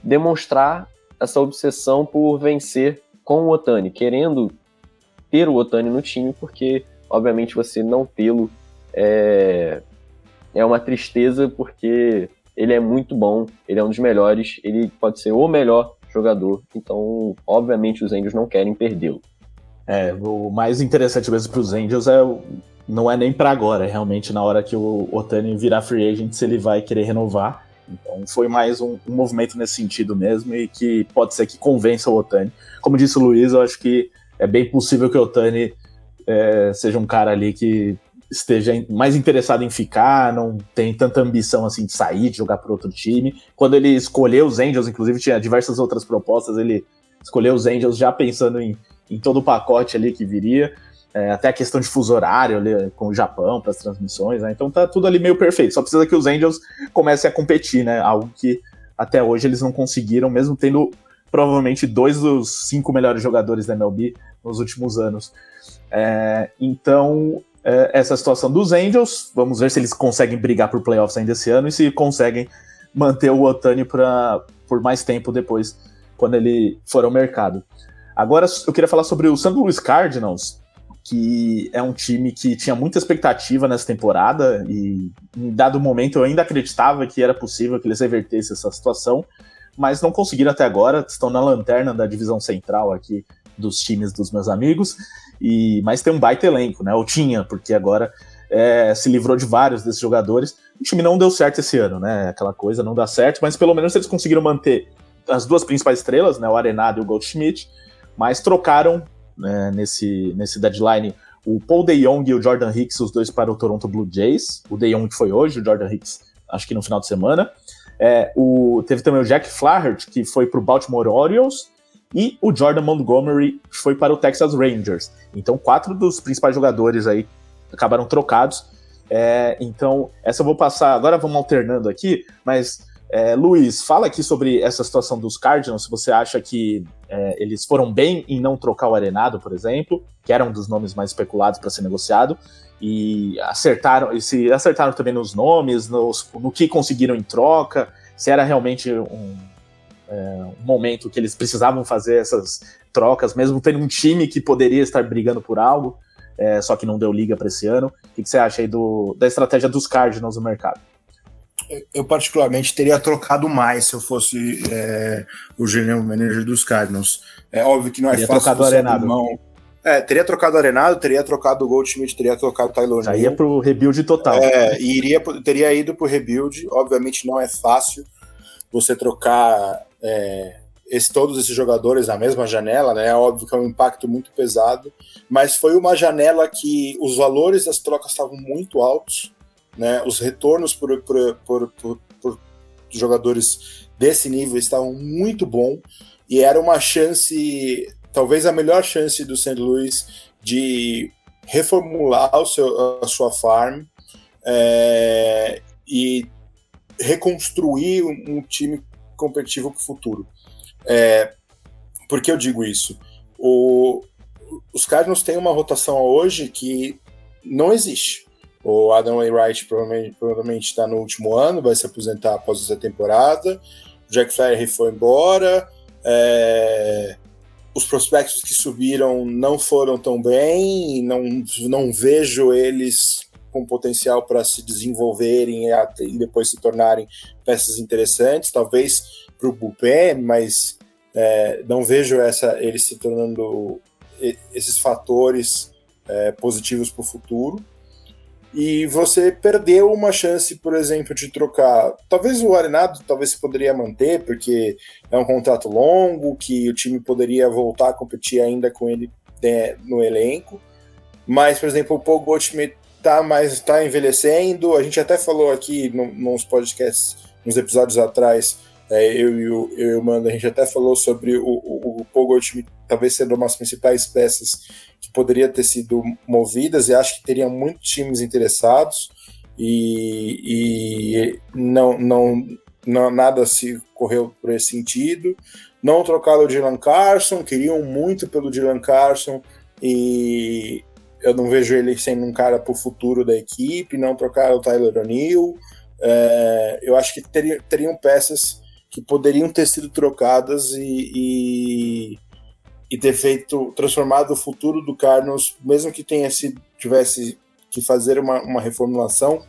demonstrar essa obsessão por vencer com o Otani, querendo ter o Otani no time, porque obviamente você não tê-lo é, é uma tristeza, porque ele é muito bom, ele é um dos melhores, ele pode ser o melhor jogador, então obviamente os Angels não querem perdê-lo. É, o mais interessante mesmo para os Angels é não é nem para agora, é realmente na hora que o Otani virar free agent, se ele vai querer renovar. Então foi mais um, um, movimento nesse sentido mesmo e que pode ser que convença o Otani. Como disse o Luiz, eu acho que é bem possível que o Otani é, seja um cara ali que esteja mais interessado em ficar, não tem tanta ambição assim de sair, de jogar para outro time. Quando ele escolheu os Angels, inclusive tinha diversas outras propostas, ele escolheu os Angels já pensando em, em todo o pacote ali que viria é, até a questão de fuso horário ali, com o Japão para as transmissões, né? Então tá tudo ali meio perfeito. Só precisa que os Angels comecem a competir, né? Algo que até hoje eles não conseguiram, mesmo tendo provavelmente dois dos cinco melhores jogadores da MLB nos últimos anos. É, então, é, essa situação dos Angels, vamos ver se eles conseguem brigar por playoffs ainda esse ano e se conseguem manter o Otani pra, por mais tempo depois, quando ele for ao mercado. Agora, eu queria falar sobre o St. Louis Cardinals, que é um time que tinha muita expectativa nessa temporada e em dado momento eu ainda acreditava que era possível que eles revertessem essa situação, mas não conseguiram até agora, estão na lanterna da divisão central aqui dos times dos meus amigos, e mas tem um baita elenco, né? Ou tinha, porque agora é, se livrou de vários desses jogadores. O time não deu certo esse ano, né? Aquela coisa não dá certo, mas pelo menos eles conseguiram manter as duas principais estrelas, né? O Arenado e o Goldschmidt, mas trocaram né, nesse, nesse deadline o Paul DeYoung e o Jordan Hicks, os dois para o Toronto Blue Jays. O DeYoung que foi hoje, o Jordan Hicks acho que no final de semana. É, o, teve também o Jack Flaherty, que foi para o Baltimore Orioles, e o Jordan Montgomery, foi para o Texas Rangers. Então, quatro dos principais jogadores aí acabaram trocados. É, então, essa eu vou passar. Agora vamos alternando aqui, mas é, Luiz, fala aqui sobre essa situação dos Cardinals. Se você acha que é, eles foram bem em não trocar o Arenado, por exemplo, que era um dos nomes mais especulados para ser negociado, e acertaram, e se acertaram também nos nomes, nos, no que conseguiram em troca, se era realmente um, é, um momento que eles precisavam fazer essas trocas, mesmo tendo um time que poderia estar brigando por algo, é, só que não deu liga para esse ano. O que, que você acha aí do, da estratégia dos Cardinals no mercado? eu particularmente teria trocado mais se eu fosse é, o general manager dos Cardinals. É óbvio que não é teria fácil trocado o Arenado. Mão. É, teria trocado o Arenado, teria trocado o Goldschmidt, teria trocado o Tyler Já ia pro rebuild total. É, e iria, teria ido pro rebuild. Obviamente não é fácil você trocar é, esse, todos esses jogadores na mesma janela, né? É óbvio que é um impacto muito pesado, mas foi uma janela que os valores das trocas estavam muito altos né? Os retornos por, por, por, por, por jogadores desse nível estavam muito bom e era uma chance, talvez a melhor chance do St. Louis de reformular o seu, a sua farm é, e reconstruir um, um time competitivo para o futuro. É, por que eu digo isso? O, os Cardinals têm uma rotação hoje que não existe. O Adam Wainwright provavelmente está no último ano, vai se aposentar após essa temporada. O Jack Flaherty foi embora. É... Os prospectos que subiram não foram tão bem, não, não vejo eles com potencial para se desenvolverem e depois se tornarem peças interessantes, talvez para o bullpen, mas é, não vejo essa ele se tornando esses fatores é, positivos para o futuro. E você perdeu uma chance, por exemplo, de trocar. Talvez o Arenado talvez se poderia manter, porque é um contrato longo, que o time poderia voltar a competir ainda com ele né, no elenco. Mas, por exemplo, o Paul Goldschmidt tá mais tá envelhecendo. A gente até falou aqui no, nos podcasts, nos episódios atrás, é, eu, e o, eu e o Mando, a gente até falou sobre o, o, o Goldschmidt talvez sendo uma das principais peças que poderia ter sido movidas e acho que teriam muitos times interessados e, e não, não, não, nada se correu por esse sentido. Não trocaram o Dylan Carson, queriam muito pelo Dylan Carson e eu não vejo ele sendo um cara para o futuro da equipe. Não trocaram o Tyler O'Neill. É, eu acho que teriam, teriam peças que poderiam ter sido trocadas e, e, e, ter feito, transformado o futuro do Carlos, mesmo que tenha sido, tivesse que fazer uma, uma reformulação,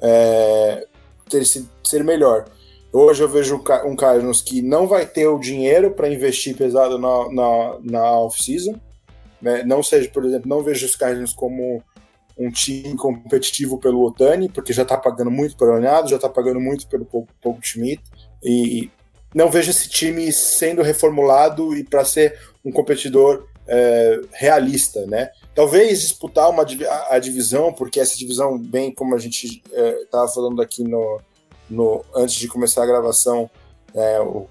é, ter sido, ser melhor. Hoje eu vejo um Carlos que não vai ter o dinheiro para investir pesado na, na, na off-season. Né? Não seja, por exemplo, não vejo os Cardinals como um time competitivo pelo Otani, porque já está pagando muito pelo Leonardo, já está pagando muito pelo Paul Schmidt. E não vejo esse time sendo reformulado e para ser um competidor é, realista, né? Talvez disputar uma, a, a, divisão, porque essa divisão, bem como a gente estava é, falando aqui no, no, antes de começar a gravação, é, o,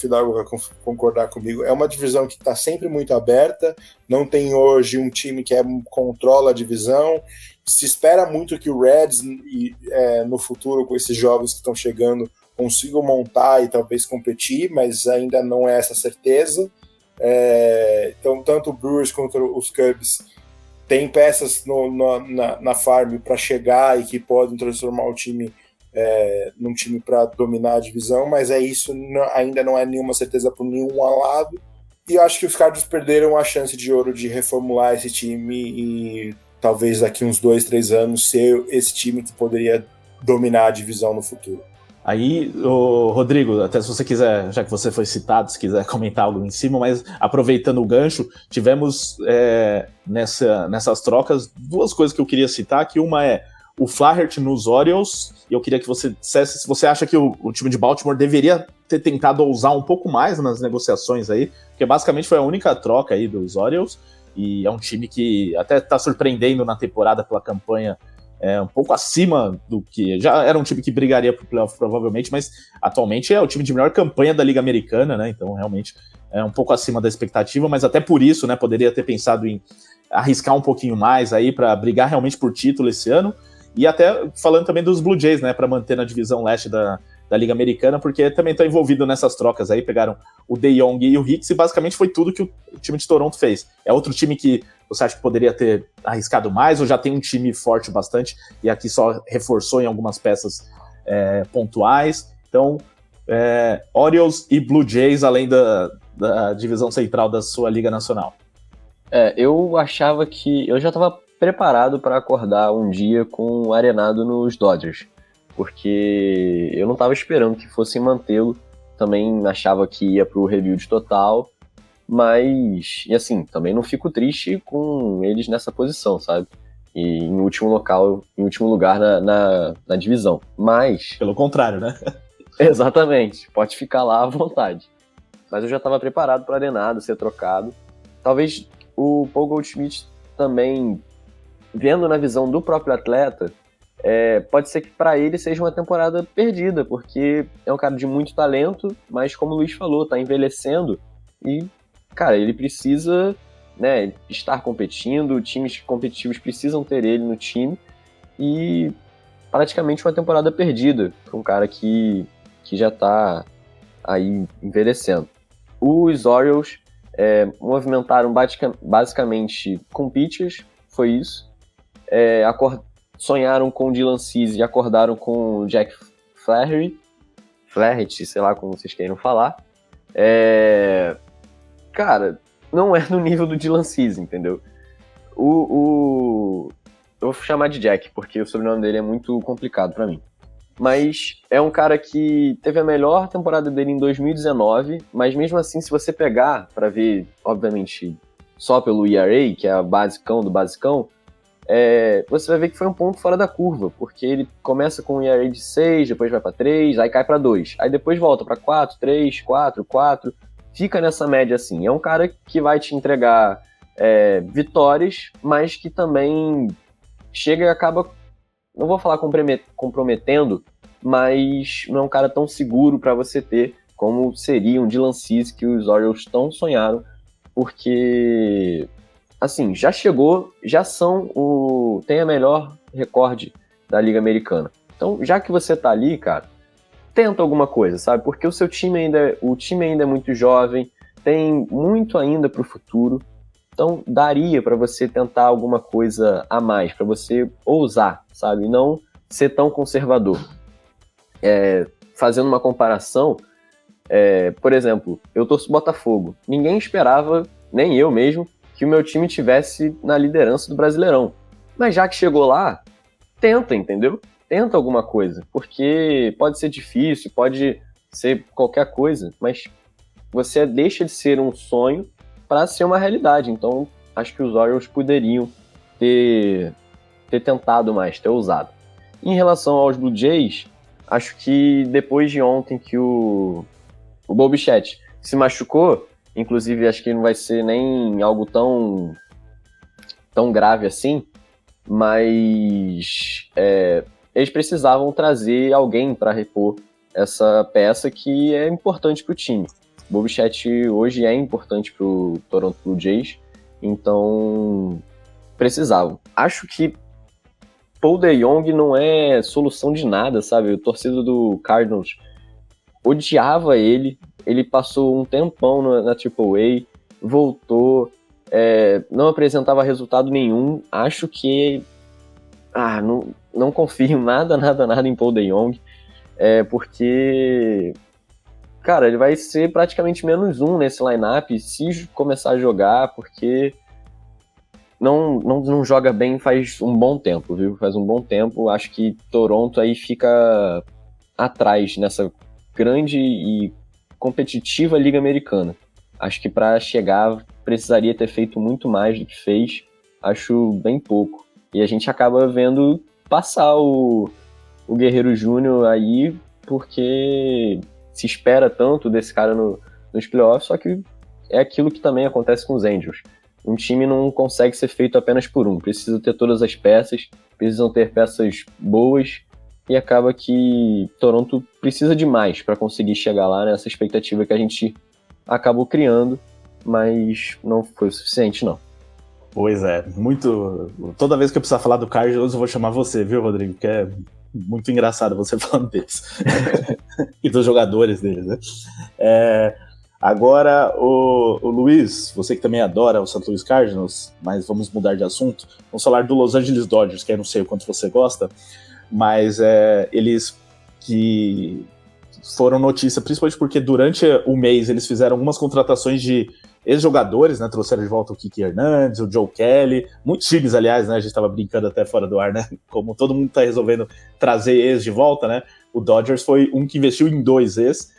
Fidalgo vai concordar comigo, é uma divisão que está sempre muito aberta, não tem hoje um time que é, controla a divisão, se espera muito que o Reds, e, é, no futuro, com esses jovens que estão chegando, consigam montar e talvez competir, mas ainda não é essa certeza. É, então, tanto o Brewers quanto os Cubs têm peças no, no, na, na farm para chegar e que podem transformar o time é, num time para dominar a divisão, mas é isso, ainda não é nenhuma certeza por nenhum lado. E eu acho que os Cardinals perderam a chance de ouro de reformular esse time e talvez daqui uns dois, três anos ser esse time que poderia dominar a divisão no futuro. Aí, Rodrigo, até se você quiser, já que você foi citado, se quiser comentar algo em cima, mas aproveitando o gancho, tivemos é, nessa, nessas trocas duas coisas que eu queria citar, que uma é o Flaherty nos Orioles, e eu queria que você dissesse se você acha que o, o, time de Baltimore deveria ter tentado ousar um pouco mais nas negociações aí, porque basicamente foi a única troca aí dos Orioles, e é um time que até está surpreendendo na temporada pela campanha é, um pouco acima do que. Já era um time que brigaria para o playoff, provavelmente, mas atualmente é o time de melhor campanha da Liga Americana, né? Então, realmente é um pouco acima da expectativa, mas até por isso, né? Poderia ter pensado em arriscar um pouquinho mais aí para brigar realmente por título esse ano. E até falando também dos Blue Jays, né? Para manter na divisão leste da, da Liga Americana, porque também está envolvido nessas trocas aí, pegaram o De Jong e o Hicks, e basicamente foi tudo que o time de Toronto fez. É outro time que você acha que poderia ter arriscado mais, ou já tem um time forte bastante, e aqui só reforçou em algumas peças é, pontuais. Então, é, Orioles e Blue Jays, além da, da divisão central da sua Liga Nacional. É, eu achava que. Eu já estava preparado para acordar um dia com o Arenado nos Dodgers porque eu não estava esperando que fossem mantê-lo. Também achava que ia para o rebuild total, mas, e assim, também não fico triste com eles nessa posição, sabe? E em último local, em último lugar na, na, na divisão. Mas. Pelo contrário, né? Exatamente, pode ficar lá à vontade. Mas eu já estava preparado para Arenado ser trocado. Talvez o Paul Goldschmidt também, vendo na visão do próprio atleta, é, pode ser que para ele seja uma temporada perdida, porque é um cara de muito talento, mas como o Luiz falou, tá envelhecendo e, cara, ele precisa né, estar competindo, times competitivos precisam ter ele no time e praticamente uma temporada perdida para um cara que, que já tá aí envelhecendo. Os Orioles é, movimentaram basicamente com pitchers, foi isso. É, sonharam com o Dylan Cease e acordaram com o Jack Flaherty, Flaherty, sei lá como vocês queiram falar. É... Cara, não é no nível do Dylan Cease, entendeu? O, o... Eu vou chamar de Jack, porque o sobrenome dele é muito complicado para mim. Mas é um cara que teve a melhor temporada dele em 2019, mas mesmo assim, se você pegar para ver, obviamente, só pelo ERA, que é a basicão do basicão, é, você vai ver que foi um ponto fora da curva, porque ele começa com um ERA de 6, depois vai para 3, aí cai para 2, aí depois volta para 4, 3, 4, 4, fica nessa média assim. É um cara que vai te entregar é, vitórias, mas que também chega e acaba, não vou falar comprometendo, mas não é um cara tão seguro para você ter como seria um Dylan Cease que os Orioles tão sonharam, porque assim, já chegou, já são o. tem a melhor recorde da Liga Americana. Então, já que você tá ali, cara, tenta alguma coisa, sabe? Porque o seu time ainda, é, o time ainda é muito jovem, tem muito ainda para o futuro. Então, daria para você tentar alguma coisa a mais, para você ousar, sabe? Não ser tão conservador. É, fazendo uma comparação, é, por exemplo, eu torço Botafogo. Ninguém esperava, nem eu mesmo, que o meu time tivesse na liderança do Brasileirão. Mas já que chegou lá, tenta, entendeu? Tenta alguma coisa, porque pode ser difícil, pode ser qualquer coisa, mas você deixa de ser um sonho para ser uma realidade. Então, acho que os Orioles poderiam ter, ter tentado mais, ter ousado. Em relação aos Blue Jays, acho que depois de ontem que o, o Bobichette se machucou, Inclusive, acho que não vai ser nem algo tão, tão grave assim, mas é, eles precisavam trazer alguém para repor essa peça que é importante para o time. Bobichet hoje é importante para o Toronto Blue Jays, então precisavam. Acho que Paul DeYoung não é solução de nada, sabe? O torcedor do Cardinals odiava ele, ele passou um tempão na, na AAA, voltou, é, não apresentava resultado nenhum. Acho que. Ah, não, não confio nada, nada, nada em Paul DeYoung, é, porque. Cara, ele vai ser praticamente menos um nesse lineup se começar a jogar, porque não, não, não joga bem faz um bom tempo, viu? Faz um bom tempo. Acho que Toronto aí fica atrás nessa grande e competitiva Liga Americana. Acho que para chegar precisaria ter feito muito mais do que fez. Acho bem pouco. E a gente acaba vendo passar o, o Guerreiro Júnior aí porque se espera tanto desse cara no, nos playoffs, só que é aquilo que também acontece com os Angels. Um time não consegue ser feito apenas por um, precisa ter todas as peças, precisam ter peças boas e acaba que Toronto precisa de mais para conseguir chegar lá nessa expectativa que a gente acabou criando, mas não foi o suficiente, não. Pois é, muito. Toda vez que eu precisar falar do Cardinals, eu vou chamar você, viu, Rodrigo? Que é muito engraçado você falando deles. e dos jogadores deles, né? É, agora, o, o, Luiz, você que também adora o St. Louis Cardinals, mas vamos mudar de assunto. Vamos falar do Los Angeles Dodgers, que eu não sei o quanto você gosta mas é, eles que foram notícia, principalmente porque durante o mês eles fizeram algumas contratações de ex-jogadores, né? Trouxeram de volta o Kiki Hernandes, o Joe Kelly, muitos times, aliás, né? A gente estava brincando até fora do ar, né? Como todo mundo está resolvendo trazer ex de volta, né? O Dodgers foi um que investiu em dois ex,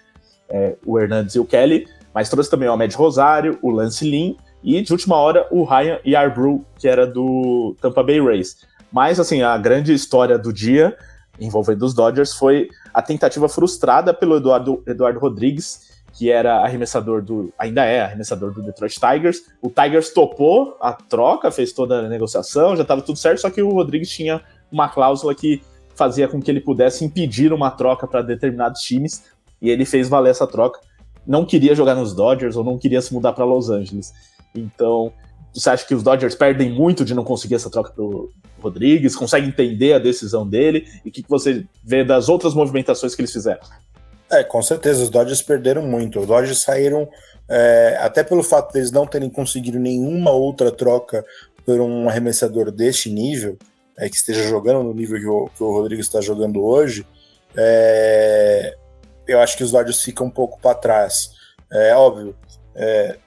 é, o Hernandes e o Kelly, mas trouxe também o Ahmed Rosário, o Lance Lynn e de última hora o Ryan Yarbrough, que era do Tampa Bay Rays. Mas, assim, a grande história do dia envolvendo os Dodgers foi a tentativa frustrada pelo Eduardo, Eduardo Rodrigues, que era arremessador do. ainda é arremessador do Detroit Tigers. O Tigers topou a troca, fez toda a negociação, já estava tudo certo, só que o Rodrigues tinha uma cláusula que fazia com que ele pudesse impedir uma troca para determinados times, e ele fez valer essa troca. Não queria jogar nos Dodgers ou não queria se mudar para Los Angeles. Então, você acha que os Dodgers perdem muito de não conseguir essa troca pro Rodrigues? Consegue entender a decisão dele? E o que, que você vê das outras movimentações que eles fizeram? É, com certeza, os Dodgers perderam muito. Os Dodgers saíram, é, até pelo fato deles de não terem conseguido nenhuma outra troca por um arremessador deste nível, é, que esteja jogando no nível que o, que o Rodrigues está jogando hoje, é, eu acho que os Dodgers ficam um pouco para trás. É óbvio, é,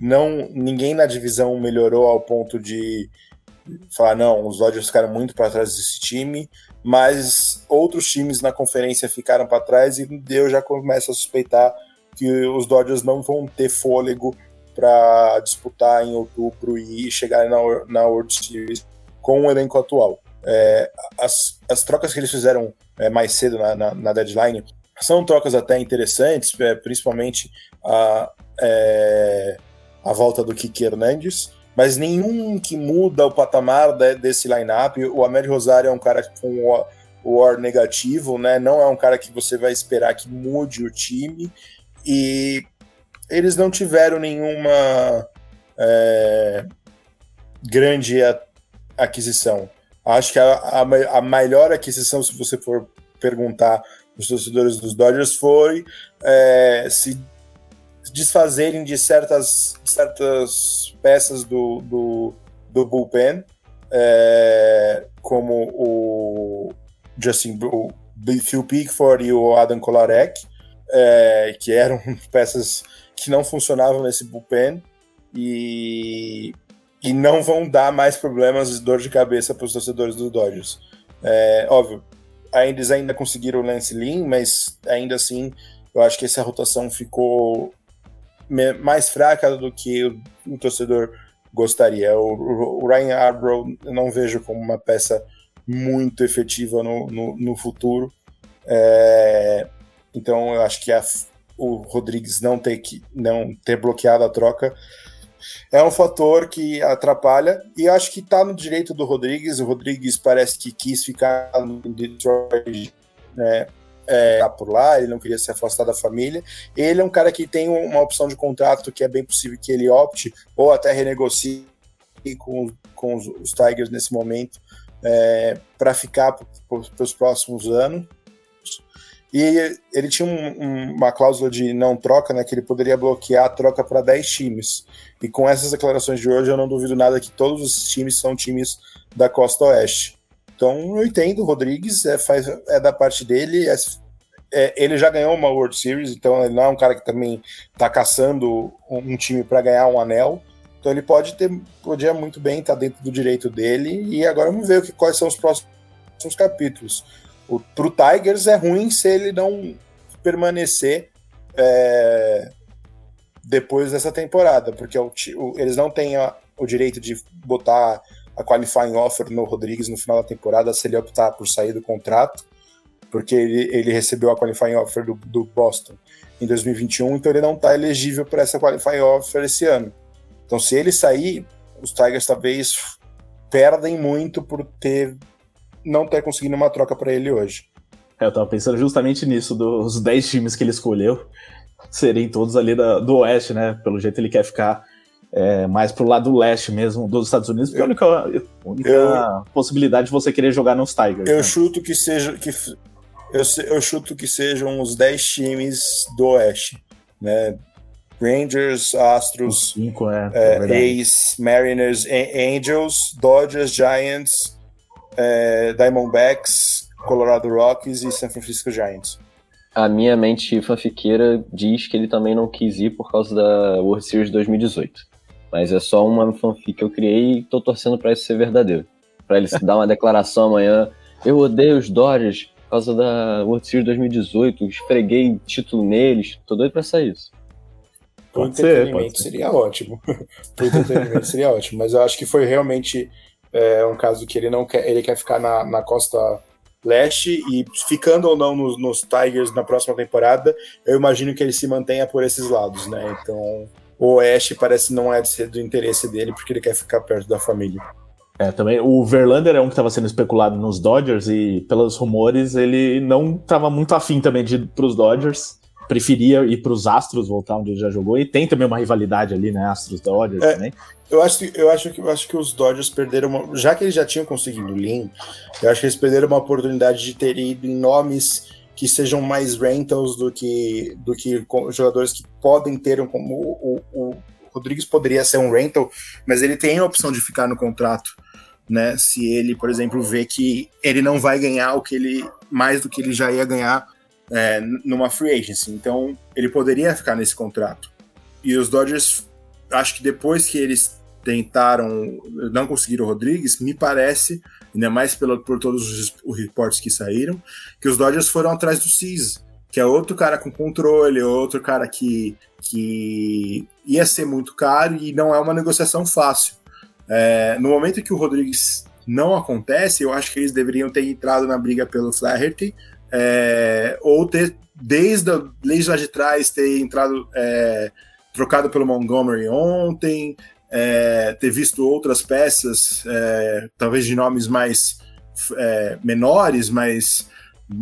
não ninguém na divisão melhorou ao ponto de falar não, os Dodgers ficaram muito para trás desse time, mas outros times na conferência ficaram para trás e eu já começo a suspeitar que os Dodgers não vão ter fôlego para disputar em outubro e chegar na, na World Series com o elenco atual. É, as, as trocas que eles fizeram é, mais cedo na, na, na, deadline são trocas até interessantes, é, principalmente a, é, a volta do Kiki Hernandes, mas nenhum que muda o patamar de, desse lineup. O Américo Rosário é um cara com o, OR negativo, né? Não é um cara que você vai esperar que mude o time. E eles não tiveram nenhuma é, grande aquisição. Acho que a, a, a, melhor aquisição, se você for perguntar os torcedores dos Dodgers, foi é, se desfazerem de certas, certas peças do, do, do bullpen, é, como o Justin o Phil Pickford e o Adam Kolarek, é, que eram peças que não funcionavam nesse bullpen e, e não vão dar mais problemas de dor de cabeça para os torcedores dos Dodgers. É, óbvio, ainda, eles ainda conseguiram o Lance Lynn, mas ainda assim eu acho que essa rotação ficou mais fraca do que o, o torcedor gostaria. O, o, Ryan eu não vejo como uma peça muito efetiva no, no, no futuro. É, então eu acho que a, o Rodrigues não ter, que, não ter bloqueado a troca é um fator que atrapalha e acho que está no direito do Rodrigues. O Rodrigues parece que quis ficar no Detroit né, é, por lá, ele não queria se afastar da família. Ele é um cara que tem uma opção de contrato que é bem possível que ele opte ou até renegocie com, com os, os Tigers nesse momento é, para ficar para os próximos anos. E ele tinha um, um, uma cláusula de não troca, né, que ele poderia bloquear a troca para 10 times. E com essas declarações de hoje, eu não duvido nada que todos os times são times da Costa Oeste. Então eu entendo, o Rodrigues é, faz, é da parte dele, é, é, ele já ganhou uma World Series, então ele não é um cara que também está caçando um, time para ganhar um anel. Então ele pode ter, podia muito bem estar tá dentro do direito dele. E agora vamos ver o que, quais são os próximos capítulos. Para o Tigers é ruim se ele não permanecer é, depois dessa temporada, porque o, o, eles não têm a, o direito de botar a qualifying offer no Rodrigues no final da temporada se ele optar por sair do contrato, porque ele, ele recebeu a qualifying offer do, do Boston em 2021, então ele não está elegível para essa qualifying offer esse ano. Então, se ele sair, os Tigers talvez perdem muito por ter não ter conseguido uma troca para ele hoje. É, eu tava pensando justamente nisso, dos 10 times que ele escolheu serem todos ali da, do Oeste, né? Pelo jeito ele quer ficar é, mais pro lado leste mesmo dos Estados Unidos, porque é a única, a única eu, possibilidade de você querer jogar nos Tigers. Eu né? chuto que seja. Que, eu, eu chuto que sejam os 10 times do Oeste, né? Rangers, Astros, cinco, é, é, Ace, Mariners, Angels, Dodgers, Giants, é, Diamondbacks, Colorado Rockies e San Francisco Giants a minha mente fanfiqueira diz que ele também não quis ir por causa da World Series 2018. Mas é só uma fanfic que eu criei e tô torcendo para isso ser verdadeiro. Para ele dar uma declaração amanhã. Eu odeio os Dodgers por causa da World Series 2018, esfreguei título neles. Tô doido pra sair isso. Pro entretenimento seria ótimo. Pro entretenimento seria ótimo. Mas eu acho que foi realmente é, um caso que ele não quer. Ele quer ficar na, na costa leste e ficando ou não nos, nos, Tigers na próxima temporada, eu imagino que ele se mantenha por esses lados, né? Então, o Oeste parece não é do interesse dele porque ele quer ficar perto da família. É, também o Verlander é um que estava sendo especulado nos Dodgers e pelos rumores ele não estava muito afim também de ir para os Dodgers, preferia ir para os Astros voltar onde ele já jogou e tem também uma rivalidade ali, né, Astros Dodgers é, também. Eu acho, eu, acho que, eu acho que os Dodgers perderam uma. Já que eles já tinham conseguido o Lean, eu acho que eles perderam uma oportunidade de ter ido em nomes que sejam mais rentals do que, do que jogadores que podem ter um. Como o, o, Rodrigues poderia ser um rental, mas ele tem a opção de ficar no contrato né? Se ele, por exemplo, vê que ele não vai ganhar o que ele mais do que ele já ia ganhar é, numa free agency. Então, ele poderia ficar nesse contrato. E os Dodgers, acho que depois que eles tentaram, não conseguiram o Rodrigues, me parece, ainda mais pelo, por todos os, os reportes que saíram, que os Dodgers foram atrás do Cease, que é outro cara com controle, outro cara que, que ia ser muito caro e não é uma negociação fácil. É, no momento que o Rodrigues não acontece, eu acho que eles deveriam ter entrado na briga pelo Flaherty, é, ou ter, desde, a, desde lá de trás, ter entrado, é, trocado pelo Montgomery ontem, é, ter visto outras peças, é, talvez de nomes mais é, menores, mas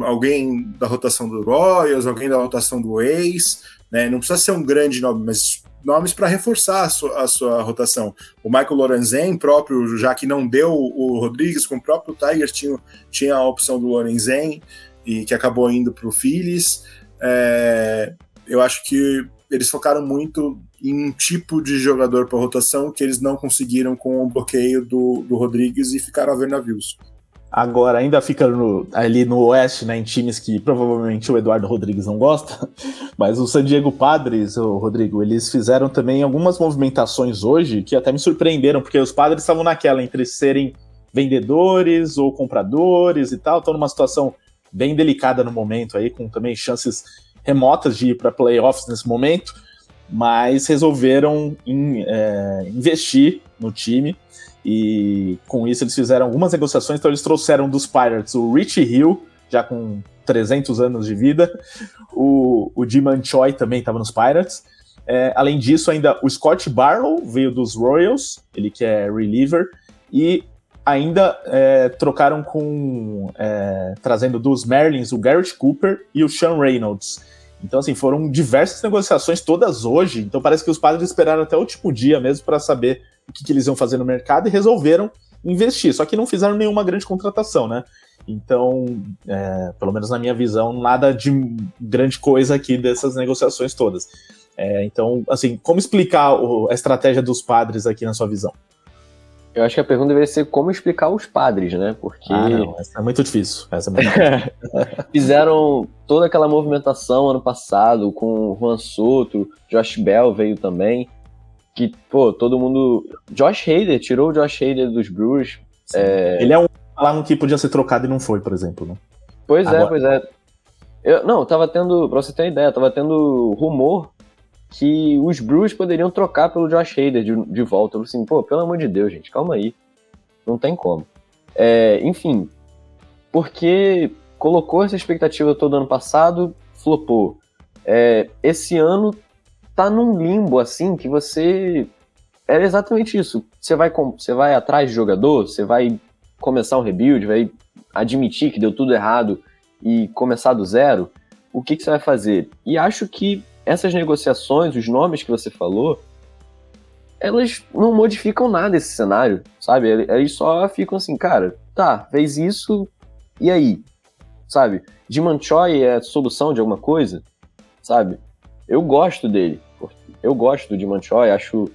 alguém da rotação do Royals, alguém da rotação do Ace, né? não precisa ser um grande nome, mas nomes para reforçar a sua, a sua, rotação. O Michael Lorenzen próprio, já que não deu o Rodrigues, com o próprio Tiger tinha, tinha a opção do Lorenzen, e que acabou indo para o Phillies. É, eu acho que eles focaram muito em um tipo de jogador para rotação que eles não conseguiram com o bloqueio do, do Rodrigues e ficaram a ver navios. Agora, ainda fica no, ali no Oeste, né, em times que provavelmente o Eduardo Rodrigues não gosta, mas o San Diego Padres, o Rodrigo, eles fizeram também algumas movimentações hoje que até me surpreenderam, porque os Padres estavam naquela entre serem vendedores ou compradores e tal, estão numa situação bem delicada no momento aí, com também chances remotas de ir para playoffs nesse momento, mas resolveram é, investir no time e com isso eles fizeram algumas negociações. Então eles trouxeram dos Pirates o Rich Hill, já com 300 anos de vida, o, o Jiman Choi também estava nos Pirates. É, além disso, ainda o Scott Barlow veio dos Royals, ele que é reliever, e ainda é, trocaram com. É, trazendo dos Merlins o Garrett Cooper e o Sean Reynolds. Então, assim, foram diversas negociações, todas hoje. Então, parece que os padres esperaram até o último dia mesmo para saber o que, que, eles iam fazer no mercado e resolveram investir. Só que não fizeram nenhuma grande contratação, né? Então, é, pelo menos na minha visão, nada de grande coisa aqui dessas negociações todas. É, então, assim, como explicar o, a estratégia dos padres aqui na sua visão? Eu acho que a pergunta deveria ser como explicar os padres, né? Porque. Ah, não, essa é muito difícil. Essa é muito difícil. Fizeram toda aquela movimentação ano passado com o Juan Soto, Josh Bell veio também. Que, pô, todo mundo. Josh Hader, tirou o Josh Hader dos Brewers. É... Ele é um lá que podia ser trocado e não foi, por exemplo, né? Pois é, Agora... é, pois é. Eu, não, tava tendo, pra você ter uma ideia, tava tendo rumor que os Brewers poderiam trocar pelo Josh Hader de, de volta. Eu falei assim, pô, pelo amor de Deus, gente, calma aí. Não tem como. É, enfim, porque colocou essa expectativa todo ano passado, flopou. É, esse ano tá num limbo assim que você. É exatamente isso. Você vai, você vai atrás de jogador, você vai começar um rebuild, vai admitir que deu tudo errado e começar do zero. O que, que você vai fazer? E acho que essas negociações, os nomes que você falou, elas não modificam nada esse cenário, sabe? Eles só ficam assim, cara, tá, fez isso, e aí? Sabe? Diman Choi é a solução de alguma coisa, sabe? Eu gosto dele. Eu gosto do Diman Choi, acho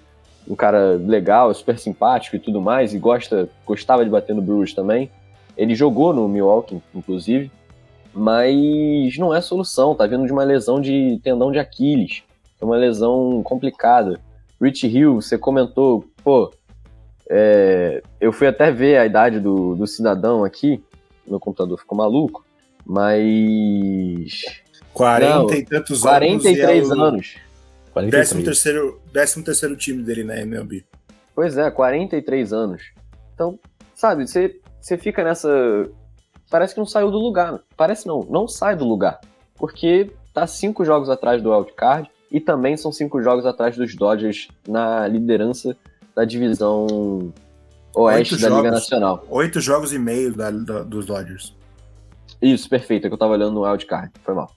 um cara legal, super simpático e tudo mais, e gosta, gostava de bater no Brewers também. Ele jogou no Milwaukee, inclusive mas não é solução, tá vindo de uma lesão de tendão de Aquiles, é uma lesão complicada. Rich Hill, você comentou, pô, é, eu fui até ver a idade do, do cidadão aqui, meu computador ficou maluco, mas. 40 não, e tantos 43 anos. 43 anos. 13 terceiro, décimo terceiro time dele na MLB. Pois é, 43 anos. Então, sabe, você, você fica nessa parece que não saiu do lugar. Parece não, não sai do lugar. Porque tá cinco jogos atrás do wildcard e também são cinco jogos atrás dos Dodgers na liderança da divisão oeste oito da jogos, Liga Nacional. Oito jogos e meio da, da, dos Dodgers. Isso, perfeito, é que eu tava olhando no wildcard, foi mal.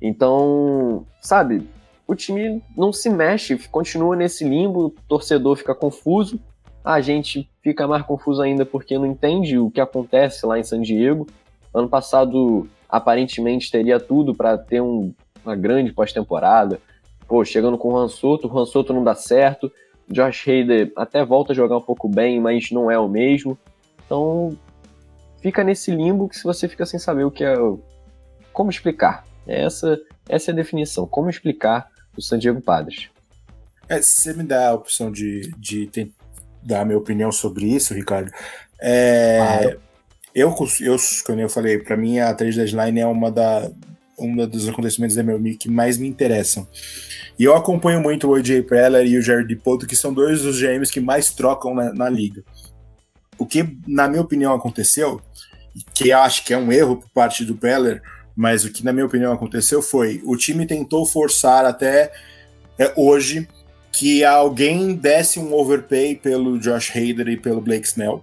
Então, sabe, o time não se mexe, continua nesse limbo, o torcedor fica confuso, a gente fica mais confuso ainda porque não entende o que acontece lá em San Diego. Ano passado, aparentemente, teria tudo para ter um, uma grande pós-temporada. Pô, chegando com o Han Soto, o Han Soto não dá certo. Josh Hader até volta a jogar um pouco bem, mas não é o mesmo. Então, fica nesse limbo que se você fica sem saber o que é. Como explicar? Essa, essa é a definição. Como explicar o San Diego Padres? É, se você me dá a opção de, de dar minha opinião sobre isso, Ricardo, é, claro. eu, eu, como eu falei, para mim a trade deadline é uma da, um dos acontecimentos da MLB que mais me interessam. E eu acompanho muito o AJ Preller e o Jared Poto, que são dois dos GMs que mais trocam na, na liga. O que, na minha opinião, aconteceu, que eu acho que é um erro por parte do Preller, mas o que, na minha opinião, aconteceu foi o time tentou forçar até é, hoje que alguém desse um overpay pelo Josh Hader e pelo Blake Snell.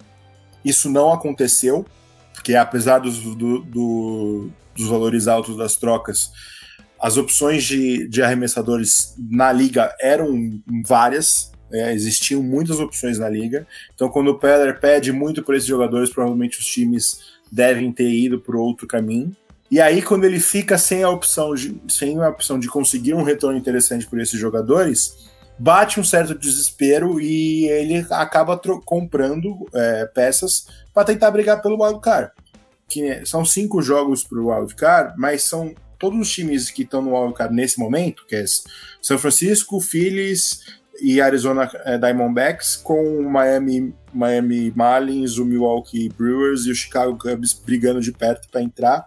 Isso não aconteceu, porque apesar dos, do, do, dos valores altos das trocas, as opções de, de arremessadores na liga eram várias, é, existiam muitas opções na liga. Então, quando o Peller pede muito por esses jogadores, provavelmente os times devem ter ido por outro caminho. E aí, quando ele fica sem a opção de, sem a opção de conseguir um retorno interessante por esses jogadores, bate um certo desespero e ele acaba comprando é, peças para tentar brigar pelo wildcard que são cinco jogos para o wildcard, mas são todos os times que estão no wildcard nesse momento, que é São Francisco, Phillies e Arizona é, Diamondbacks, com o Miami, Miami Marlins, o Milwaukee Brewers e o Chicago Cubs brigando de perto para entrar.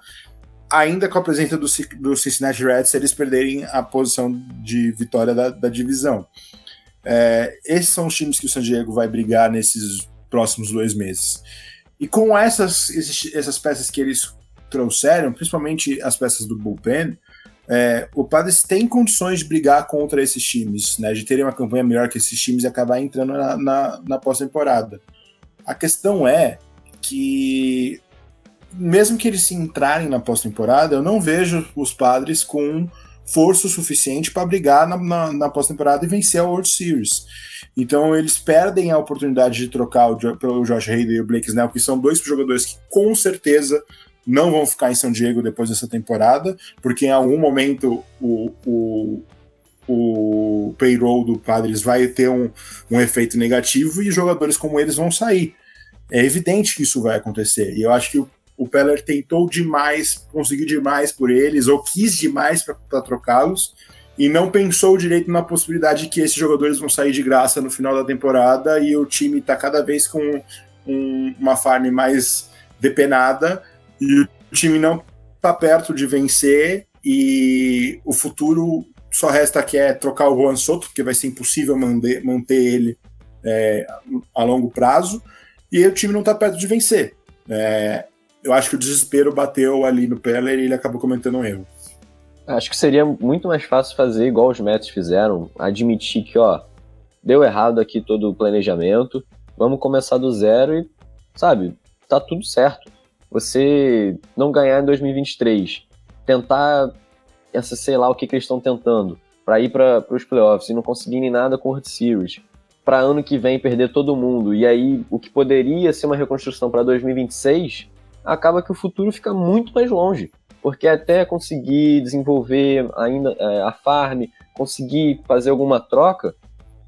Ainda com a presença do, do Cincinnati Reds, eles perderem a posição de vitória da, da divisão. É, esses são os times que o San Diego vai brigar nesses próximos dois meses. E com essas, essas peças que eles trouxeram, principalmente as peças do bullpen, é, o Padres tem condições de brigar contra esses times, né, de terem uma campanha melhor que esses times e acabar entrando na, na, na pós-temporada. A questão é que, mesmo que eles entrarem na pós-temporada, eu não vejo os Padres com força suficiente para brigar na, na, na pós-temporada e vencer a World Series. Então eles perdem a oportunidade de trocar o, pelo Josh Hader e o Blake Snell, que são dois jogadores que com certeza não vão ficar em São Diego depois dessa temporada, porque em algum momento o, o, o payroll do Padres vai ter um, um efeito negativo e jogadores como eles vão sair. É evidente que isso vai acontecer. E eu acho que o, o Peller tentou demais, conseguiu demais por eles, ou quis demais para trocá-los, e não pensou direito na possibilidade de que esses jogadores vão sair de graça no final da temporada e o time está cada vez com um, uma farm mais depenada e o time não está perto de vencer e o futuro só resta que é trocar o Juan Soto, porque vai ser impossível manter, manter ele é, a longo prazo, e o time não está perto de vencer. É, eu acho que o desespero bateu ali no Peller e ele acabou cometendo um erro. Acho que seria muito mais fácil fazer igual os Mets fizeram, admitir que, ó, deu errado aqui todo o planejamento, vamos começar do zero e, sabe, tá tudo certo. Você não ganhar em 2023, tentar essa, sei lá o que, que eles estão tentando, para ir para os playoffs e não conseguirem nada com o World Series, para ano que vem perder todo mundo, e aí o que poderia ser uma reconstrução para 2026, acaba que o futuro fica muito mais longe porque até conseguir desenvolver ainda é, a farm, conseguir fazer alguma troca,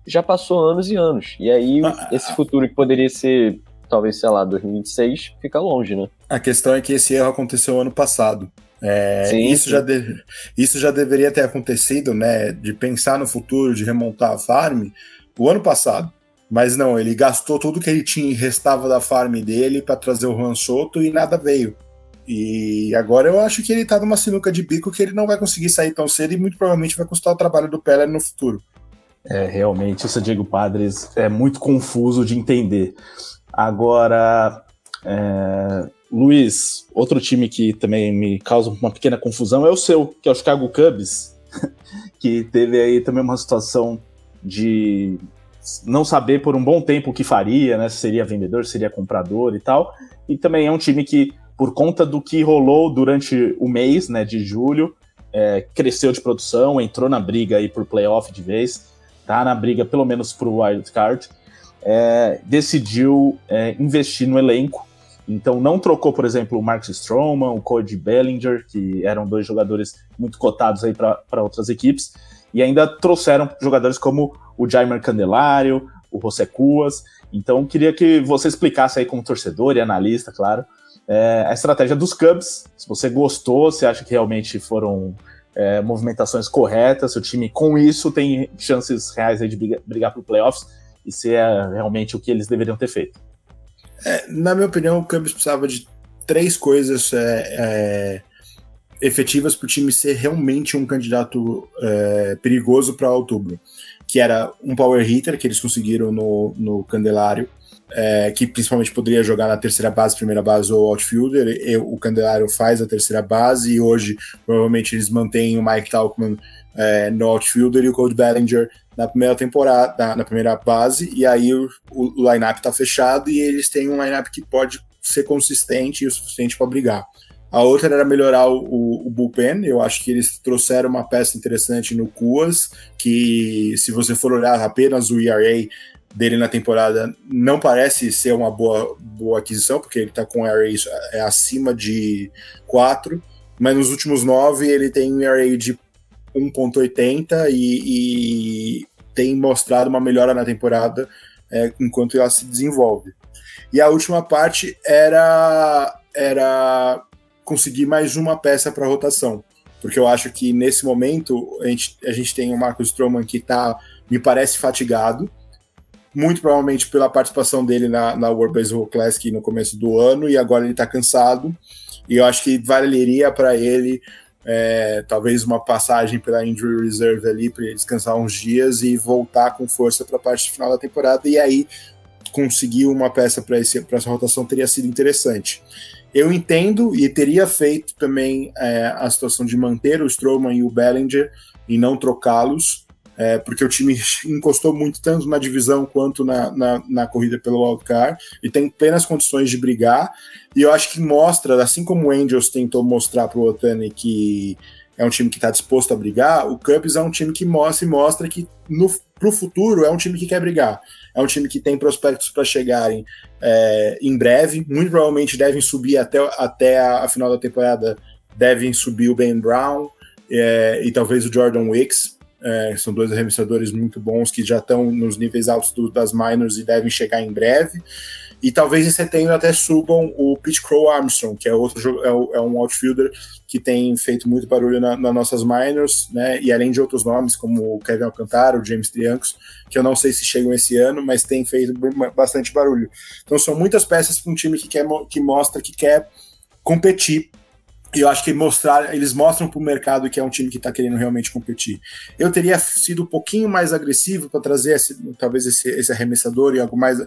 já passou anos e anos. E aí ah, esse futuro que poderia ser talvez, sei lá, 2026, fica longe, né? A questão é que esse erro aconteceu ano passado. É, sim, isso, sim. Já de, isso já deveria ter acontecido, né? De pensar no futuro, de remontar a farm, o ano passado. Mas não, ele gastou tudo que ele tinha restava da farm dele para trazer o Juan Soto e nada veio. E agora eu acho que ele tá numa sinuca de bico que ele não vai conseguir sair tão cedo e muito provavelmente vai custar o trabalho do Peller no futuro. É, realmente, o Diego Padres é muito confuso de entender. Agora, é, Luiz, outro time que também me causa uma pequena confusão é o seu, que é o Chicago Cubs, que teve aí também uma situação de não saber por um bom tempo o que faria, né? Se seria vendedor, se seria comprador e tal. E também é um time que por conta do que rolou durante o mês né, de julho, é, cresceu de produção, entrou na briga aí por playoff de vez, tá na briga pelo menos o wild card, é, decidiu é, investir no elenco. Então não trocou, por exemplo, o Marcus Stroman, o Cody Bellinger, que eram dois jogadores muito cotados aí para outras equipes, e ainda trouxeram jogadores como o Jaimer Candelario, o José Cuas, Então, queria que você explicasse aí como torcedor e analista, claro, é, a estratégia dos Cubs. Se você gostou, se acha que realmente foram é, movimentações corretas, se o time com isso tem chances reais de brigar, brigar para o playoffs e se é realmente o que eles deveriam ter feito. É, na minha opinião, o Cubs precisava de três coisas é, é, efetivas para o time ser realmente um candidato é, perigoso para outubro, que era um power hitter que eles conseguiram no, no Candelário, é, que principalmente poderia jogar na terceira base, primeira base ou outfielder. E, o Candelário faz a terceira base e hoje provavelmente eles mantêm o Mike Talkman é, no outfielder e o Cody Bellinger na primeira temporada, na, na primeira base, e aí o, o, lineup está fechado e eles têm um lineup que pode ser consistente e o suficiente para brigar. A outra era melhorar o, o, bullpen. Eu acho que eles trouxeram uma peça interessante no Cuas, que se você for olhar apenas o ERA dele na temporada, não parece ser uma boa, boa aquisição, porque ele está com ERA é acima de 4, mas nos últimos 9 ele tem um ERA de 1.80 e, e, tem mostrado uma melhora na temporada é, enquanto ela se desenvolve. E a última parte era, era conseguir mais uma peça para rotação. Porque eu acho que nesse momento a gente, a gente tem o Marcos Stroman que tá, me parece fatigado, muito provavelmente pela participação dele na, na World Baseball Classic no começo do ano, e agora ele está cansado. E eu acho que valeria para ele é, talvez uma passagem pela injury reserve ali para descansar uns dias e voltar com força para a parte final da temporada. E aí conseguir uma peça para essa rotação teria sido interessante. Eu entendo e teria feito também é, a situação de manter o Stroman e o Bellinger e não trocá-los, é, porque o time encostou muito tanto na divisão quanto na, na, na corrida pelo wildcard e tem plenas condições de brigar. E eu acho que mostra, assim como o Angels tentou mostrar para o Otani que é um time que está disposto a brigar, o Cubs é um time que mostra e mostra que para o futuro é um time que quer brigar. É um time que tem prospectos para chegarem é, em breve. Muito provavelmente devem subir até, até a, a final da temporada. Devem subir o Ben Brown é, e talvez o Jordan Wicks. É, são dois arremessadores muito bons que já estão nos níveis altos do, das minors e devem chegar em breve. E talvez em setembro até subam o Pete Crow Armstrong, que é outro é, é um outfielder que tem feito muito barulho nas na nossas minors, né? E além de outros nomes, como o Kevin Alcantara, o James Triancos, que eu não sei se chegam esse ano, mas tem feito bastante barulho. Então são muitas peças para um time que quer que mostra que quer competir eu acho que mostrar, eles mostram para o mercado que é um time que está querendo realmente competir. Eu teria sido um pouquinho mais agressivo para trazer esse, talvez esse, esse, arremessador e algo mais,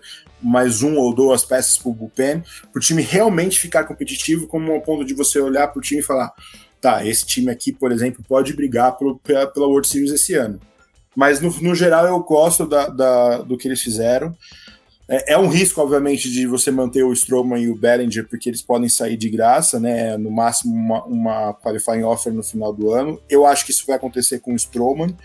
mais um ou duas peças para o bullpen, para o time realmente ficar competitivo, como um ponto de você olhar para o time e falar: tá, esse time aqui, por exemplo, pode brigar pro, pela, pela World Series esse ano. Mas no, no geral eu gosto da, da, do que eles fizeram. É, é, um risco, obviamente, de você manter o Stroman e o Bellinger, porque eles podem sair de graça, né? No máximo uma, uma qualifying offer no final do ano. Eu acho que isso vai acontecer com o Stroman,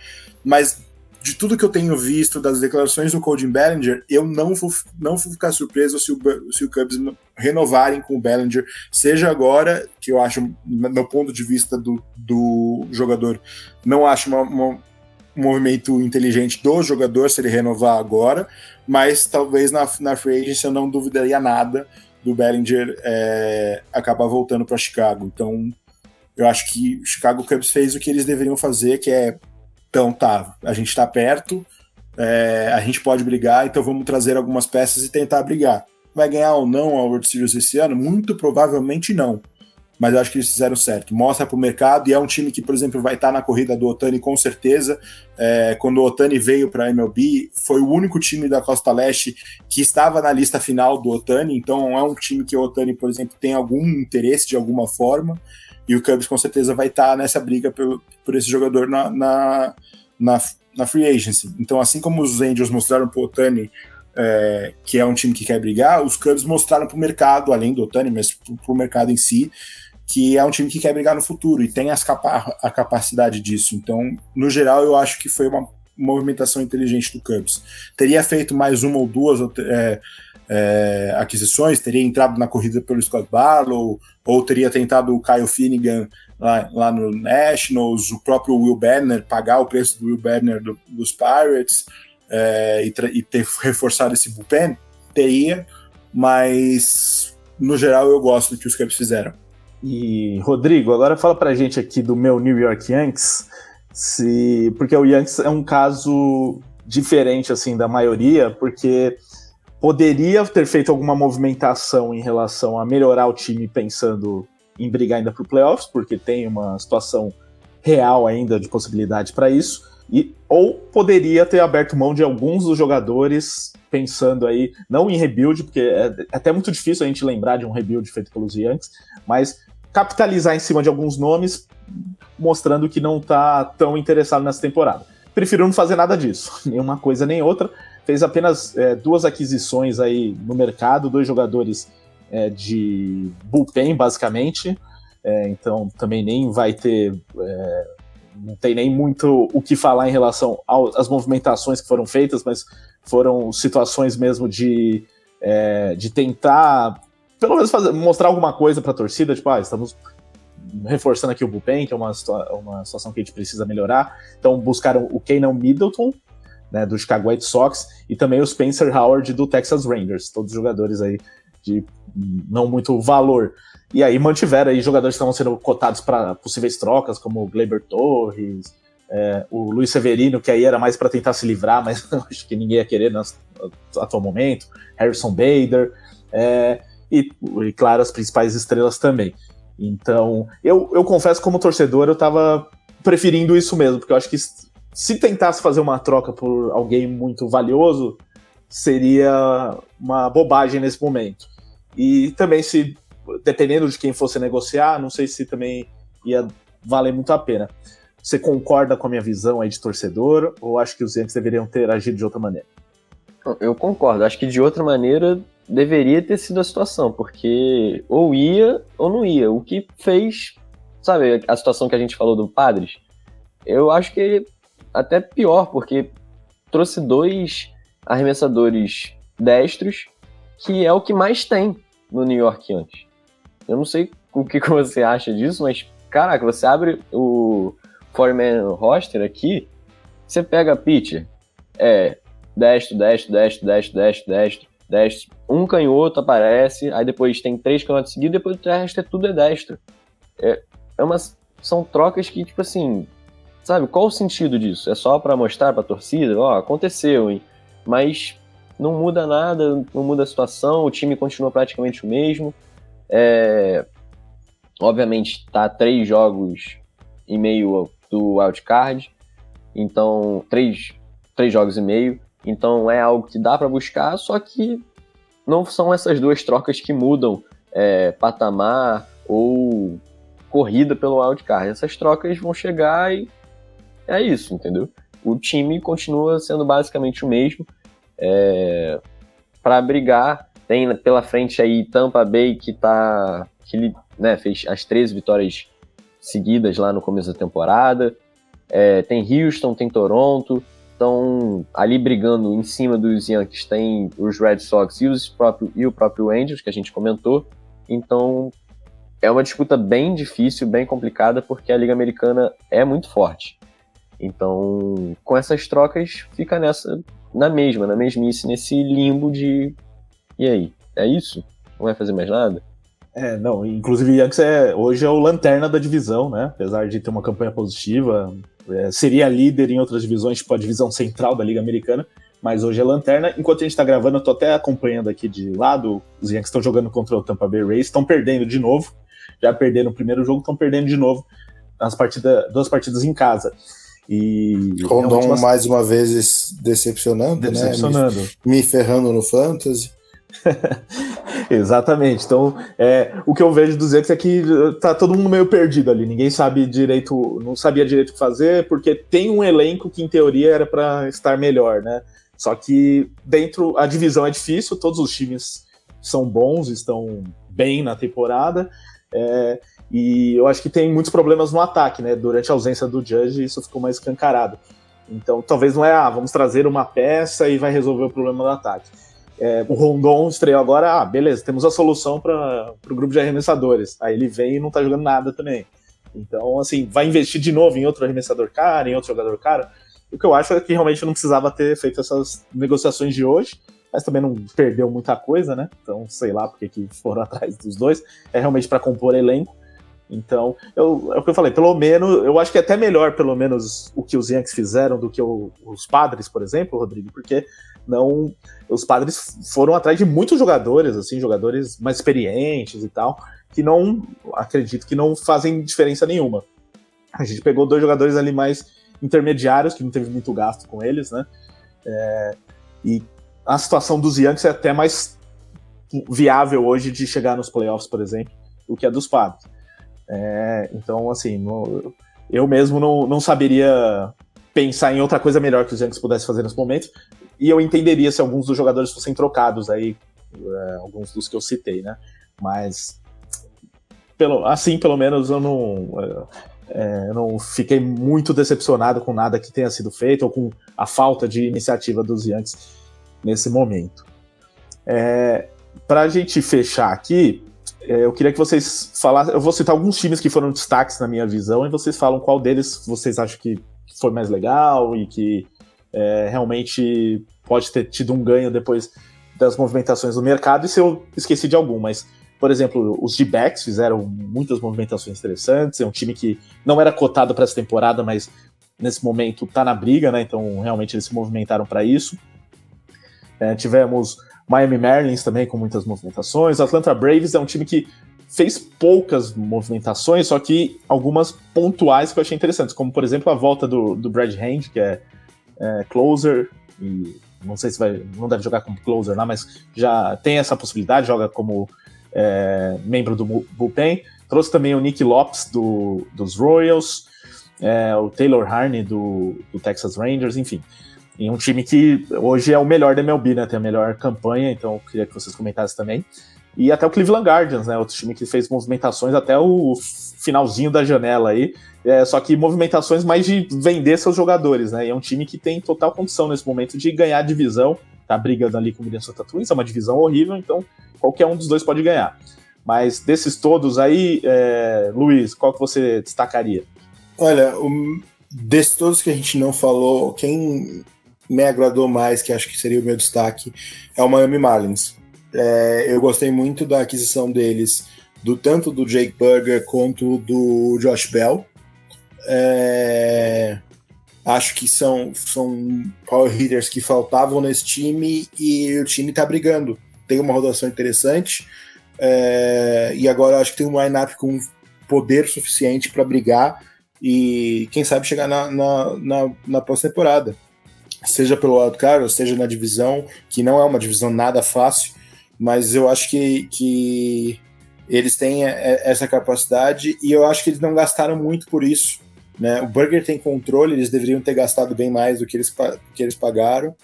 mas de tudo que eu tenho visto das declarações do Cody Bellinger, eu não vou, não vou ficar surpreso se o, se o Cubs renovarem com o Bellinger, seja agora, que eu acho, no ponto de vista do, do jogador, não acho uma, uma um movimento inteligente do jogador se ele renovar agora, mas talvez na, na free agency eu não duvidaria nada do Bellinger é, acabar voltando para Chicago. Então, eu acho que o Chicago Cubs fez o que eles deveriam fazer, que é, então tá, a gente está perto, é, a gente pode brigar, então vamos trazer algumas peças e tentar brigar. Vai ganhar ou não a World Series esse ano? Muito provavelmente não mas eu acho que eles fizeram certo. Mostra para o mercado e é um time que, por exemplo, vai estar tá na corrida do Otani com certeza. É, quando o Otani veio para a MLB, foi o único time da Costa Leste que estava na lista final do Otani, então é um time que o Otani, por exemplo, tem algum interesse de alguma forma. E o Cubs com certeza vai estar tá nessa briga por, por esse jogador na, na, na, na free agency. Então, assim como os Angels mostraram para o Otani é, que é um time que quer brigar, os Cubs mostraram para o mercado, além do Otani, mas para o mercado em si, que é um time que quer brigar no futuro e tem as capa a capacidade disso. Então, no geral, eu acho que foi uma movimentação inteligente do Cubs. Teria feito mais uma ou duas é, é, aquisições, teria entrado na corrida pelo Scott Barlow, ou teria tentado o Kyle Finnegan lá, lá no Nationals, o próprio Will Banner, pagar o preço do Will Banner do, dos Pirates é, e, e ter reforçado esse bullpen teria, mas no geral eu gosto do que os Cubs fizeram. E Rodrigo, agora fala pra gente aqui do meu New York Yankees, se porque o Yankees é um caso diferente assim da maioria, porque poderia ter feito alguma movimentação em relação a melhorar o time pensando em brigar ainda para o playoffs, porque tem uma situação real ainda de possibilidade para isso, e ou poderia ter aberto mão de alguns dos jogadores pensando aí não em rebuild, porque é, é até muito difícil a gente lembrar de um rebuild feito pelos Yankees, mas capitalizar em cima de alguns nomes, mostrando que não está tão interessado nessa temporada. Prefiro não fazer nada disso, nenhuma coisa nem outra. Fez apenas é, duas aquisições aí no mercado, dois jogadores é, de bullpen, basicamente. É, então também nem vai ter. É, não tem nem muito o que falar em relação às movimentações que foram feitas, mas foram situações mesmo de, é, de tentar, pelo menos, fazer, mostrar alguma coisa para a torcida, tipo, ah, estamos reforçando aqui o bullpen, que é uma, uma situação que a gente precisa melhorar. Então buscaram o Kenan Middleton, né, do Chicago White Sox, e também o Spencer Howard do Texas Rangers, todos jogadores aí de não muito valor. E aí mantiveram aí jogadores que estavam sendo cotados para possíveis trocas, como o Gleiber Torres, é, o Luiz Severino, que aí era mais para tentar se livrar, mas acho que ninguém ia querer no atual momento, Harrison Bader, é, e, e, claro, as principais estrelas também. Então, eu, eu confesso, como torcedor, eu estava preferindo isso mesmo, porque eu acho que se tentasse fazer uma troca por alguém muito valioso, seria uma bobagem nesse momento. E também se, dependendo de quem fosse negociar, não sei se também ia valer muito a pena. Você concorda com a minha visão aí de torcedor ou acho que os Yankees deveriam ter agido de outra maneira? Eu concordo. Acho que de outra maneira deveria ter sido a situação, porque ou ia ou não ia. O que fez, sabe, a situação que a gente falou do Padres, eu acho que até pior, porque trouxe dois arremessadores destros, que é o que mais tem no New York antes. Eu não sei o que você acha disso, mas caraca, você abre o Foreman roster aqui, você pega a pitcher, é destro, destro, destro, destro, destro, destro, destro, um canhoto aparece, aí depois tem três canhotos seguidos, depois o resto é tudo é destro. É, é uma, são trocas que, tipo assim, sabe, qual o sentido disso? É só para mostrar pra torcida, ó, aconteceu, hein? Mas não muda nada, não muda a situação, o time continua praticamente o mesmo. É, obviamente, tá três jogos e meio do wildcard, então três, três jogos e meio, então é algo que dá para buscar, só que não são essas duas trocas que mudam é, patamar ou corrida pelo wildcard. Essas trocas vão chegar e é isso, entendeu? O time continua sendo basicamente o mesmo é, para brigar. Tem pela frente aí Tampa Bay que tá que né, fez as 13 vitórias seguidas lá no começo da temporada. É, tem Houston, tem Toronto, estão ali brigando em cima dos Yankees. Tem os Red Sox e, os próprio, e o próprio Angels, que a gente comentou. Então é uma disputa bem difícil, bem complicada, porque a Liga Americana é muito forte. Então, com essas trocas, fica nessa na mesma, na mesmice, nesse limbo de. E aí? É isso? Não vai fazer mais nada? É, não, inclusive o Yankees é, hoje é o lanterna da divisão, né? Apesar de ter uma campanha positiva, é, seria líder em outras divisões, tipo a divisão central da Liga Americana, mas hoje é lanterna. Enquanto a gente tá gravando, eu tô até acompanhando aqui de lado, os Yankees estão jogando contra o Tampa Bay Rays, estão perdendo de novo, já perderam o primeiro jogo, estão perdendo de novo nas partidas, duas partidas em casa. E Rondon última... mais uma vez decepcionando, decepcionando. né? Me, me ferrando no fantasy. Exatamente. Então, é, o que eu vejo dos Yankees é que tá todo mundo meio perdido ali. Ninguém sabe direito, não sabia direito o que fazer, porque tem um elenco que em teoria era para estar melhor, né? Só que dentro a divisão é difícil, todos os times são bons, estão bem na temporada. É, e eu acho que tem muitos problemas no ataque, né? Durante a ausência do Judge, isso ficou mais escancarado. Então, talvez não é, ah, vamos trazer uma peça e vai resolver o problema do ataque. É, o Rondon estreou agora, ah, beleza, temos a solução para o grupo de arremessadores. Aí ele vem e não tá jogando nada também. Então, assim, vai investir de novo em outro arremessador cara, em outro jogador cara. O que eu acho é que realmente não precisava ter feito essas negociações de hoje, mas também não perdeu muita coisa, né? Então, sei lá porque que foram atrás dos dois. É realmente para compor elenco. Então, eu, é o que eu falei, pelo menos, eu acho que é até melhor, pelo menos, o que os Yankees fizeram do que o, os padres, por exemplo, Rodrigo, porque não. Os padres foram atrás de muitos jogadores, assim, jogadores mais experientes e tal, que não, acredito que não fazem diferença nenhuma. A gente pegou dois jogadores ali mais intermediários, que não teve muito gasto com eles, né? É, e a situação dos Yankees é até mais viável hoje de chegar nos playoffs, por exemplo, do que a dos padres. É, então, assim, no, eu mesmo não, não saberia pensar em outra coisa melhor que os Yankees pudessem fazer nesse momento. E eu entenderia se alguns dos jogadores fossem trocados aí, é, alguns dos que eu citei, né? Mas pelo, assim, pelo menos, eu não, é, eu não fiquei muito decepcionado com nada que tenha sido feito ou com a falta de iniciativa dos Yankees nesse momento. É, Para a gente fechar aqui, é, eu queria que vocês falassem. Eu vou citar alguns times que foram destaques na minha visão e vocês falam qual deles vocês acham que foi mais legal e que é, realmente pode ter tido um ganho depois das movimentações do mercado. E se eu esqueci de algum, mas, por exemplo, os D-backs fizeram muitas movimentações interessantes. É um time que não era cotado para essa temporada, mas nesse momento está na briga, né? Então realmente eles se movimentaram para isso. É, tivemos Miami Marlins também com muitas movimentações. Atlanta Braves é um time que fez poucas movimentações, só que algumas pontuais que eu achei interessantes, como por exemplo a volta do, do Brad Hand, que é, é, closer, e não sei se vai, não deve jogar como closer lá, mas já tem essa possibilidade, joga como é, membro do bullpen. Trouxe também o Nick Lopes do, dos Royals, é, o Taylor Harney do, do Texas Rangers, enfim. E um time que hoje é o melhor da MLB, né? Tem a melhor campanha, então eu queria que vocês comentassem também. E até o Cleveland Guardians, né? Outro time que fez movimentações até o finalzinho da janela aí. É, só que movimentações mais de vender seus jogadores, né? E é um time que tem total condição nesse momento de ganhar a divisão. Tá brigando ali com o Minnesota Twins, é uma divisão horrível, então qualquer um dos dois pode ganhar. Mas desses todos aí, é, Luiz, qual que você destacaria? Olha, desses todos que a gente não falou, quem me agradou mais, que acho que seria o meu destaque, é o Miami Marlins. É, eu gostei muito da aquisição deles, do tanto do Jake Burger quanto do Josh Bell. É, acho que são, são power hitters que faltavam nesse time e o time está brigando. Tem uma rotação interessante é, e agora acho que tem um line-up com poder suficiente para brigar e quem sabe chegar na, na, na, na pós-temporada seja pelo wildcard, seja na divisão, que não é uma divisão nada fácil, mas eu acho que, que eles têm essa capacidade e eu acho que eles não gastaram muito por isso. Né? O Burger tem controle, eles deveriam ter gastado bem mais do que eles, que eles pagaram.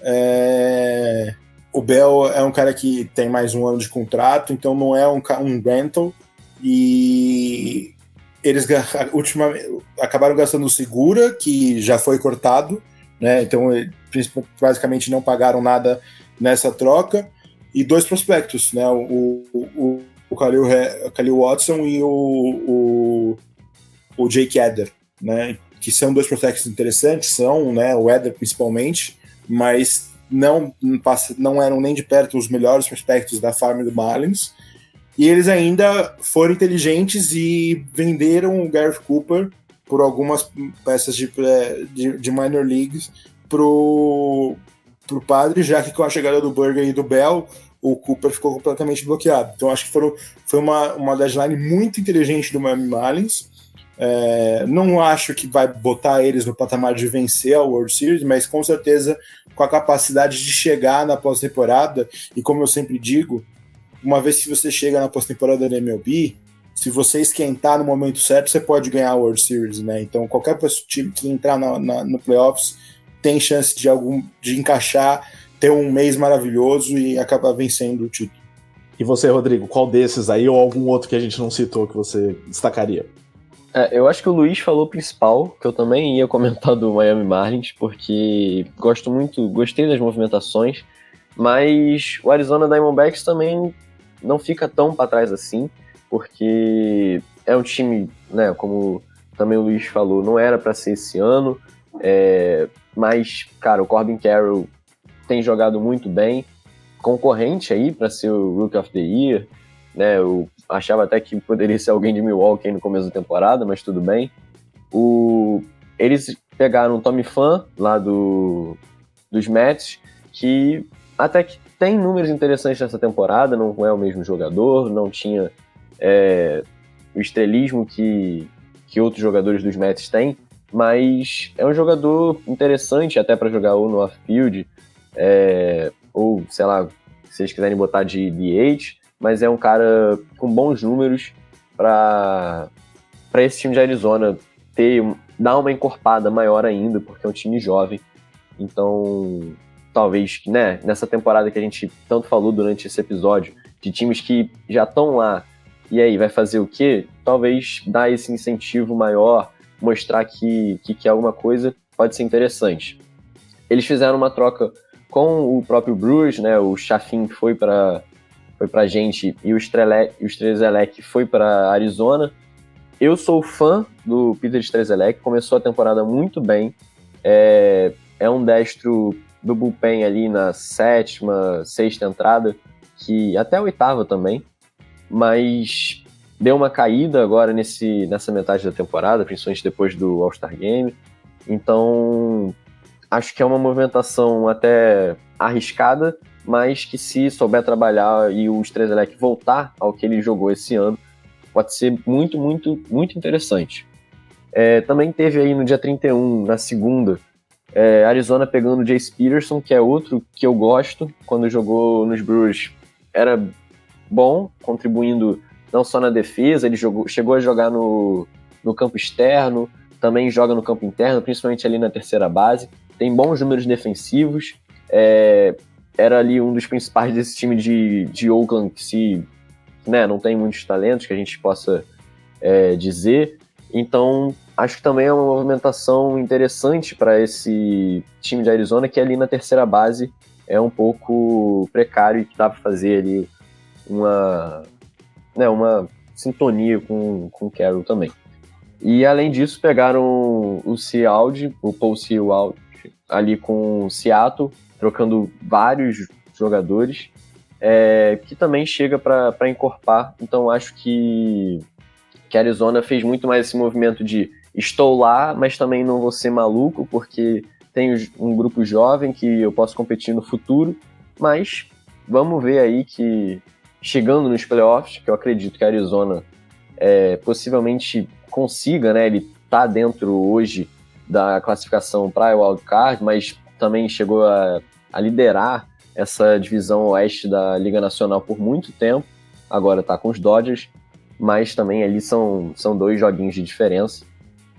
É... O Bell é um cara que tem mais um ano de contrato, então não é um, um rental. E eles ultimamente, acabaram gastando o Segura, que já foi cortado, né? Então, basicamente não pagaram nada nessa troca. E dois prospectos, né? O, o, o Khalil, Khalil Watson e o, o, o Jake Eder, né? Que são dois prospectos interessantes, são, né? O Eder principalmente, mas não, não eram nem de perto os melhores prospectos da farm do Marlins. E eles ainda foram inteligentes e venderam o Gareth Cooper por algumas peças de, de, de minor leagues pro, pro padre, já que com a chegada do Burger e do Bell, o Cooper ficou completamente bloqueado. Então acho que foram, foi uma, uma deadline muito inteligente do Miami Marlins. É, não acho que vai botar eles no patamar de vencer a World Series, mas com certeza com a capacidade de chegar na pós-temporada. E como eu sempre digo, uma vez que você chega na pós-temporada da MLB, se você esquentar no momento certo, você pode ganhar a World Series, né? Então qualquer time que entrar na, na, no playoffs tem chance de algum de encaixar, ter um mês maravilhoso e acabar vencendo o título. E você, Rodrigo, qual desses aí ou algum outro que a gente não citou que você destacaria? É, eu acho que o Luiz falou o principal, que eu também ia comentar do Miami Marlins, porque gosto muito, gostei das movimentações, mas o Arizona Diamondbacks também não fica tão para trás assim porque é um time, né, como também o Luiz falou, não era para ser esse ano, é, mas, cara, o Corbin Carroll tem jogado muito bem, concorrente aí para ser o Rook of the Year, né? Eu achava até que poderia ser alguém de Milwaukee no começo da temporada, mas tudo bem. O, eles pegaram o Tommy Fan lá do, dos Mets, que até que tem números interessantes nessa temporada, não é o mesmo jogador, não tinha é, o estrelismo que, que outros jogadores dos Mets têm, mas é um jogador interessante até para jogar ou no off-field, é, ou sei lá, se vocês quiserem botar de DH, mas é um cara com bons números para esse time de Arizona ter dar uma encorpada maior ainda, porque é um time jovem. Então, talvez, né, nessa temporada que a gente tanto falou durante esse episódio, de times que já estão lá, e aí vai fazer o quê? Talvez dar esse incentivo maior, mostrar que, que, alguma coisa pode ser interessante. Eles fizeram uma troca com o próprio Bruce, né? O Chafin foi para foi para gente e o Strelec foi para Arizona. Eu sou fã do Peter Strelec, começou a temporada muito bem. É, é um destro do bullpen ali na sétima, sexta entrada, que até a oitava também, mas deu uma caída agora nesse, nessa metade da temporada, principalmente depois do All-Star Game. Então, acho que é uma movimentação até arriscada, mas que se souber trabalhar e o Strzelec voltar ao que ele jogou esse ano, pode ser muito, muito, muito interessante. É, também teve aí no dia 31, na segunda, é, Arizona pegando o Jace Peterson, que é outro que eu gosto. Quando jogou nos Brewers, era bom, contribuindo não só na defesa, ele jogou, chegou a jogar no, no campo externo, também joga no campo interno, principalmente ali na terceira base. Tem bons números defensivos. É, era ali um dos principais desse time de, de Oakland, que se né, não tem muitos talentos que a gente possa é, dizer. Então, acho que também é uma movimentação interessante para esse time de Arizona, que ali na terceira base é um pouco precário e que dá para fazer ali uma, né, uma sintonia com, com o Carroll também. E além disso, pegaram o Sealdi, o Paul Sealdi, ali com o Seattle, trocando vários jogadores, é, que também chega para encorpar. Então acho que, que a Arizona fez muito mais esse movimento de estou lá, mas também não vou ser maluco, porque tenho um grupo jovem que eu posso competir no futuro, mas vamos ver aí que chegando nos playoffs, que eu acredito que a Arizona é, possivelmente consiga, né? Ele está dentro hoje da classificação para o wild card, mas também chegou a, a, liderar essa divisão oeste da Liga Nacional por muito tempo. Agora está com os Dodgers, mas também ali são, são dois joguinhos de diferença.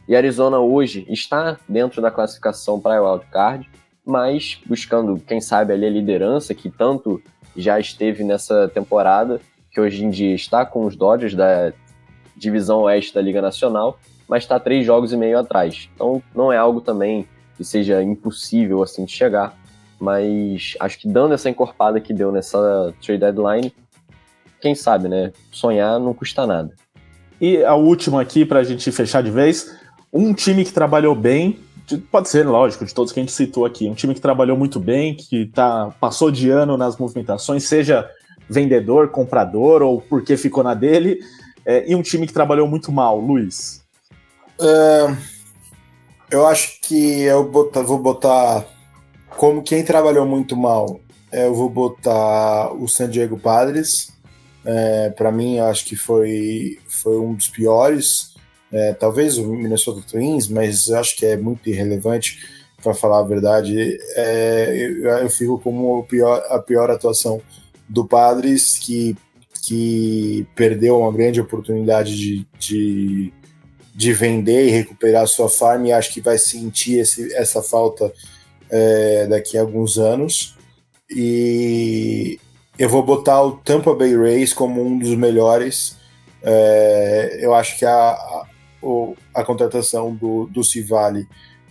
E Arizona hoje está dentro da classificação para o wild card, mas buscando, quem sabe, ali a liderança que tanto já esteve nessa temporada, que hoje em dia está com os Dodgers da divisão oeste da Liga Nacional, mas está três jogos e meio atrás. Então não é algo também que seja impossível assim de chegar, mas acho que dando essa encorpada que deu nessa trade deadline, quem sabe, né? Sonhar não custa nada. E a última aqui para a gente fechar de vez, um time que trabalhou bem, pode ser, lógico, de todos que a gente citou aqui, um time que trabalhou muito bem, que tá, passou de ano nas movimentações, seja vendedor, comprador ou porque ficou na dele, é, e um time que trabalhou muito mal, Luiz. É, eu acho que eu botar, vou botar como quem trabalhou muito mal, eu vou botar o San Diego Padres. É, Para mim, acho que foi, foi um dos piores é, talvez o Minnesota Twins, mas acho que é muito irrelevante para falar a verdade. É, eu, eu, fico como a pior, a pior atuação do Padres, que, que perdeu uma grande oportunidade de, de, de vender e recuperar sua farm, e acho que vai sentir esse, essa falta é, daqui a alguns anos. E eu vou botar o Tampa Bay Rays como um dos melhores. É, eu acho que a, o, a contratação do, do Civale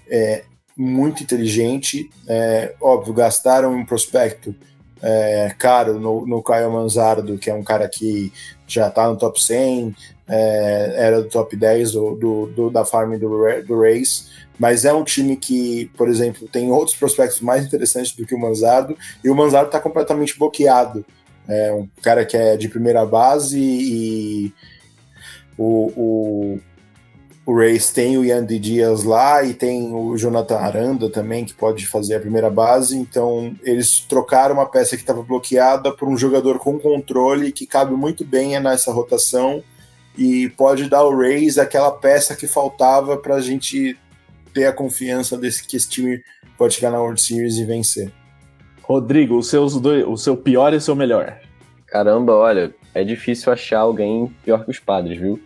é muito inteligente. É, óbvio, gastaram um prospecto é, caro no, no Caio Manzardo, que é um cara que já está no top 100, é, era do top 10 do, do, do, da farm do, do Race, mas é um time que, por exemplo, tem outros prospectos mais interessantes do que o Manzardo, e o Manzardo está completamente bloqueado. É um cara que é de primeira base e o, o, o Reis tem o Yandy Dias lá e tem o Jonathan Aranda também, que pode fazer a primeira base. Então, eles trocaram uma peça que estava bloqueada por um jogador com controle que cabe muito bem nessa rotação e pode dar ao Reis aquela peça que faltava para a gente ter a confiança desse que esse time pode chegar na World Series e vencer. Rodrigo, os seus dois, o seu pior e o seu melhor. Caramba, olha, é difícil achar alguém pior que os padres, viu?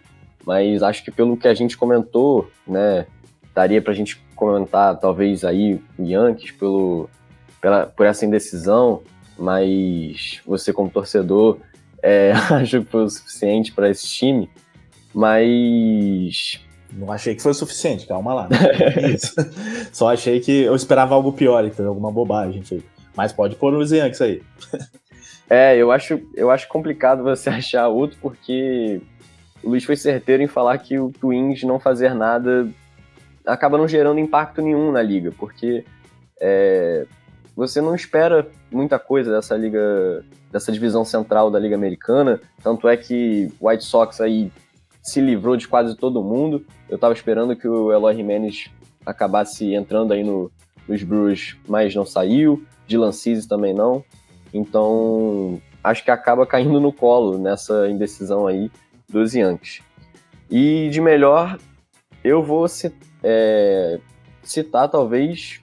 Mas acho que pelo que a gente comentou, né, daria pra gente comentar talvez aí o Yankees pelo, pela, por essa indecisão, mas você como torcedor é, acho que foi o suficiente para esse time, mas não achei que foi o suficiente, calma lá. Só achei que eu esperava algo pior, então alguma bobagem. Mas pode pôr os Yankees aí. É, eu acho, eu acho complicado você achar outro, porque o Luiz foi certeiro em falar que o Twins não fazer nada acaba não gerando impacto nenhum na liga, porque é, você não espera muita coisa dessa liga, dessa divisão central da liga americana, tanto é que o White Sox aí se livrou de quase todo mundo. Eu estava esperando que o Eloy Jimenez acabasse entrando aí no, nos Brewers, mas não saiu. Dylan Cease também não. Então, acho que acaba caindo no colo nessa indecisão aí dos Yankees. E de melhor, eu vou é, citar, talvez,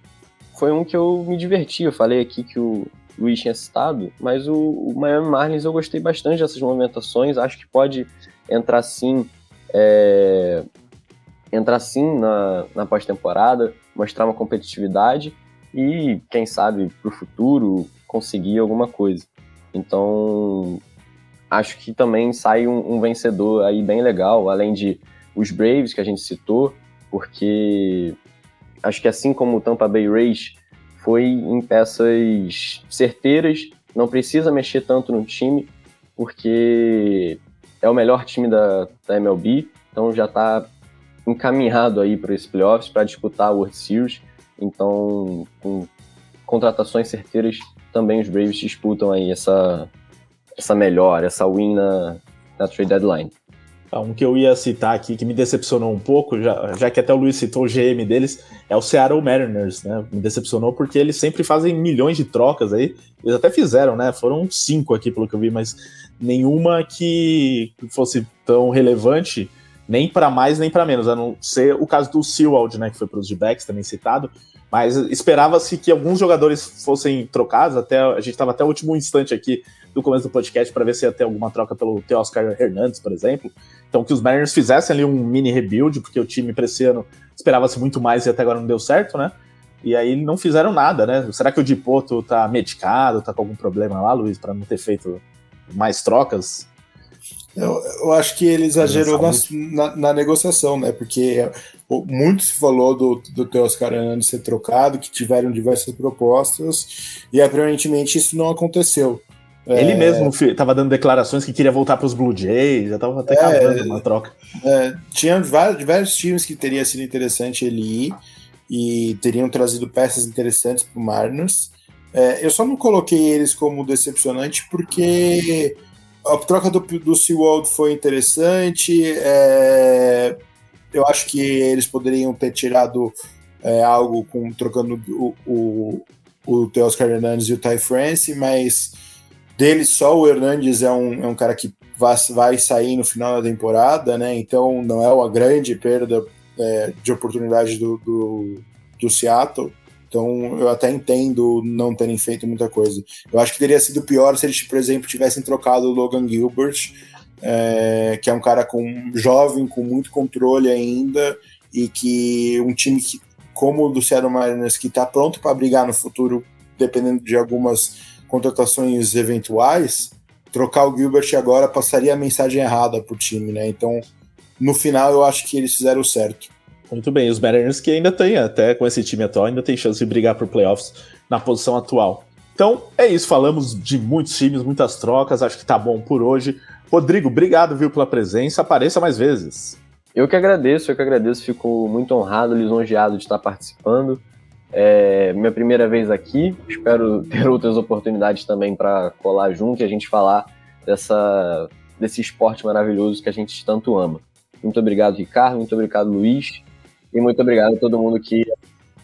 foi um que eu me diverti. Eu falei aqui que o Luiz tinha citado, mas o, o Miami Marlins eu gostei bastante dessas movimentações. Acho que pode entrar sim, é, entrar sim na, na pós-temporada, mostrar uma competitividade e, quem sabe, para o futuro conseguir alguma coisa. Então, acho que também sai um, um, vencedor aí bem legal, além de os Braves que a gente citou, porque acho que assim como o Tampa Bay Rays foi em peças certeiras, não precisa mexer tanto no time, porque é o melhor time da, da MLB, então já está encaminhado aí para esse playoffs para disputar a World Series. Então, com contratações certeiras, também os Braves disputam aí essa, essa melhor, essa win na, na trade deadline. Ah, um que eu ia citar aqui, que me decepcionou um pouco, já, já que até o Luiz citou o GM deles, é o Seattle Mariners, né? Me decepcionou porque eles sempre fazem milhões de trocas aí. Eles até fizeram, né? Foram cinco aqui, pelo que eu vi, mas nenhuma que fosse tão relevante, nem para mais nem para menos, a não ser o caso do Sewald, né? Que foi para os D-backs, também citado. Mas esperava-se que alguns jogadores fossem trocados, até a gente estava até o último instante aqui do começo do podcast para ver se ia ter alguma troca pelo Teoscar Hernandes, por exemplo. Então, que os Mariners fizessem ali um mini rebuild, porque o time para esse ano esperava-se muito mais e até agora não deu certo, né? E aí não fizeram nada, né? Será que o Dipoto tá medicado, tá com algum problema lá, Luiz, para não ter feito mais trocas? Eu, eu acho que ele exagerou na, na, na, negociação, né? Porque muito se falou do, do Teoscar Hernandes ser trocado, que tiveram diversas propostas, e aparentemente isso não aconteceu. Ele é... mesmo estava dando declarações que queria voltar para os Blue Jays, já estava até é, cavando uma troca. É, tinha vários, vários times que teria sido interessante ele ir e teriam trazido peças interessantes para o Mariners. É, eu só não coloquei eles como decepcionante porque a troca do, do SeaWorld foi interessante. É, eu acho que eles poderiam ter tirado é, algo com trocando o, o, o Teoscar Hernandes e o Ty France, mas dele só o Hernandes é um, é um cara que vai, vai sair no final da temporada, né? Então não é uma grande perda é, de oportunidade do, do, do, Seattle. Então eu até entendo não terem feito muita coisa. Eu acho que teria sido pior se eles, por exemplo, tivessem trocado o Logan Gilbert, é, que é um cara com jovem, com muito controle ainda, e que um time que, como o do Seattle Mariners, que está pronto para brigar no futuro, dependendo de algumas contratações eventuais, trocar o Gilbert agora passaria a mensagem errada para o time, né? Então, no final, eu acho que eles fizeram certo. Muito bem, os Mariners que ainda tem, até com esse time atual, ainda tem chance de brigar por playoffs na posição atual. Então, é isso, falamos de muitos times, muitas trocas, acho que tá bom por hoje. Rodrigo, obrigado, viu, pela presença, apareça mais vezes. Eu que agradeço, eu que agradeço, fico muito honrado, lisonjeado de estar participando. É minha primeira vez aqui, espero ter outras oportunidades também para colar junto e a gente falar dessa, desse esporte maravilhoso que a gente tanto ama. Muito obrigado, Ricardo, muito obrigado, Luiz, e muito obrigado a todo mundo que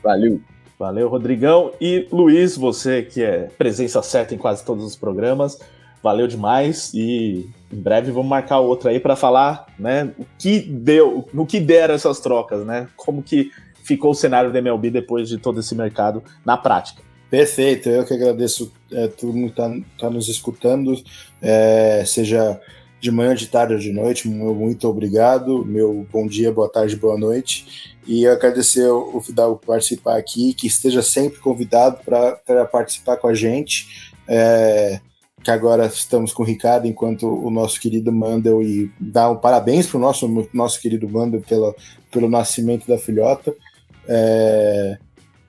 valeu. Valeu, Rodrigão. E Luiz, você que é presença certa em quase todos os programas, valeu demais e em breve vamos marcar outra aí para falar, né, o que deu, no que deram essas trocas, né? Como que ficou o cenário da MLB depois de todo esse mercado na prática. Perfeito, eu que agradeço é, todo mundo que está tá nos escutando, é, seja de manhã, de tarde ou de noite, meu muito obrigado, meu bom dia, boa tarde, boa noite, e agradecer o Fidalgo por participar aqui, que esteja sempre convidado para participar com a gente, é, que agora estamos com o Ricardo, enquanto o nosso querido Mandel, e dar um parabéns para o nosso, nosso querido Mandel pelo, pelo nascimento da filhota, é,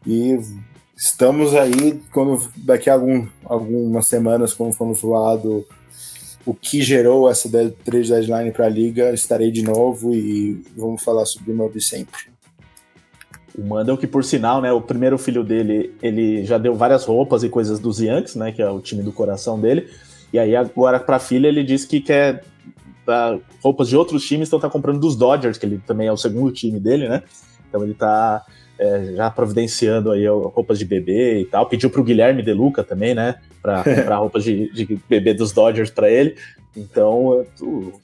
e estamos aí, quando daqui a algum, algumas semanas, quando formos falar o que gerou essa trade deadline para a liga, estarei de novo e vamos falar sobre o Mob sempre. O Mandel, que por sinal, né, o primeiro filho dele, ele já deu várias roupas e coisas dos Yankees, né, que é o time do coração dele. E aí agora para a filha ele disse que quer dar roupas de outros times, então tá comprando dos Dodgers, que ele também é o segundo time dele, né? Então ele tá é, já providenciando aí roupas de bebê e tal. Pediu pro Guilherme De Luca também, né? Para comprar roupas de, de, bebê dos Dodgers para ele. Então, o,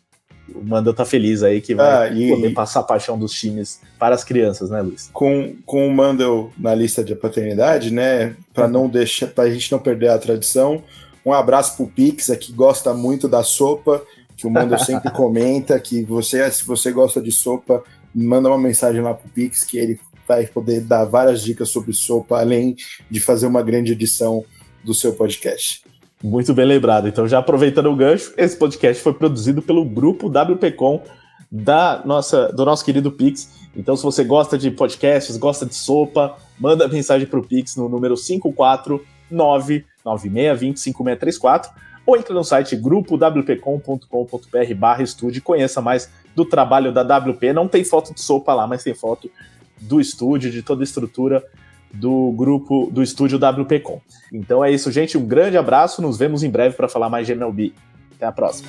o Mandel tá feliz aí que vai ah, e... poder passar a paixão dos times para as crianças, né, Luiz? Com, com o Mandel na lista de paternidade, né? Para não deixar, para a gente não perder a tradição. Um abraço pro Pix, que gosta muito da sopa, que o Mandel sempre comenta, que você, se você gosta de sopa, manda uma mensagem lá pro Pix que ele vai poder dar várias dicas sobre sopa, além de fazer uma grande edição do seu podcast. Muito bem lembrado. Então, já aproveitando o gancho, esse podcast foi produzido pelo grupo WPcom da nossa, do nosso querido Pix. Então, se você gosta de podcasts, gosta de sopa, manda mensagem para o Pix no número 54996205634 ou entra no site grupowpcom.com.br barra estude e conheça mais do trabalho da WP. Não tem foto de sopa lá, mas tem foto do estúdio, de toda a estrutura do grupo do estúdio WPcom. Então é isso, gente. Um grande abraço. Nos vemos em breve para falar mais de MLB. Até a próxima.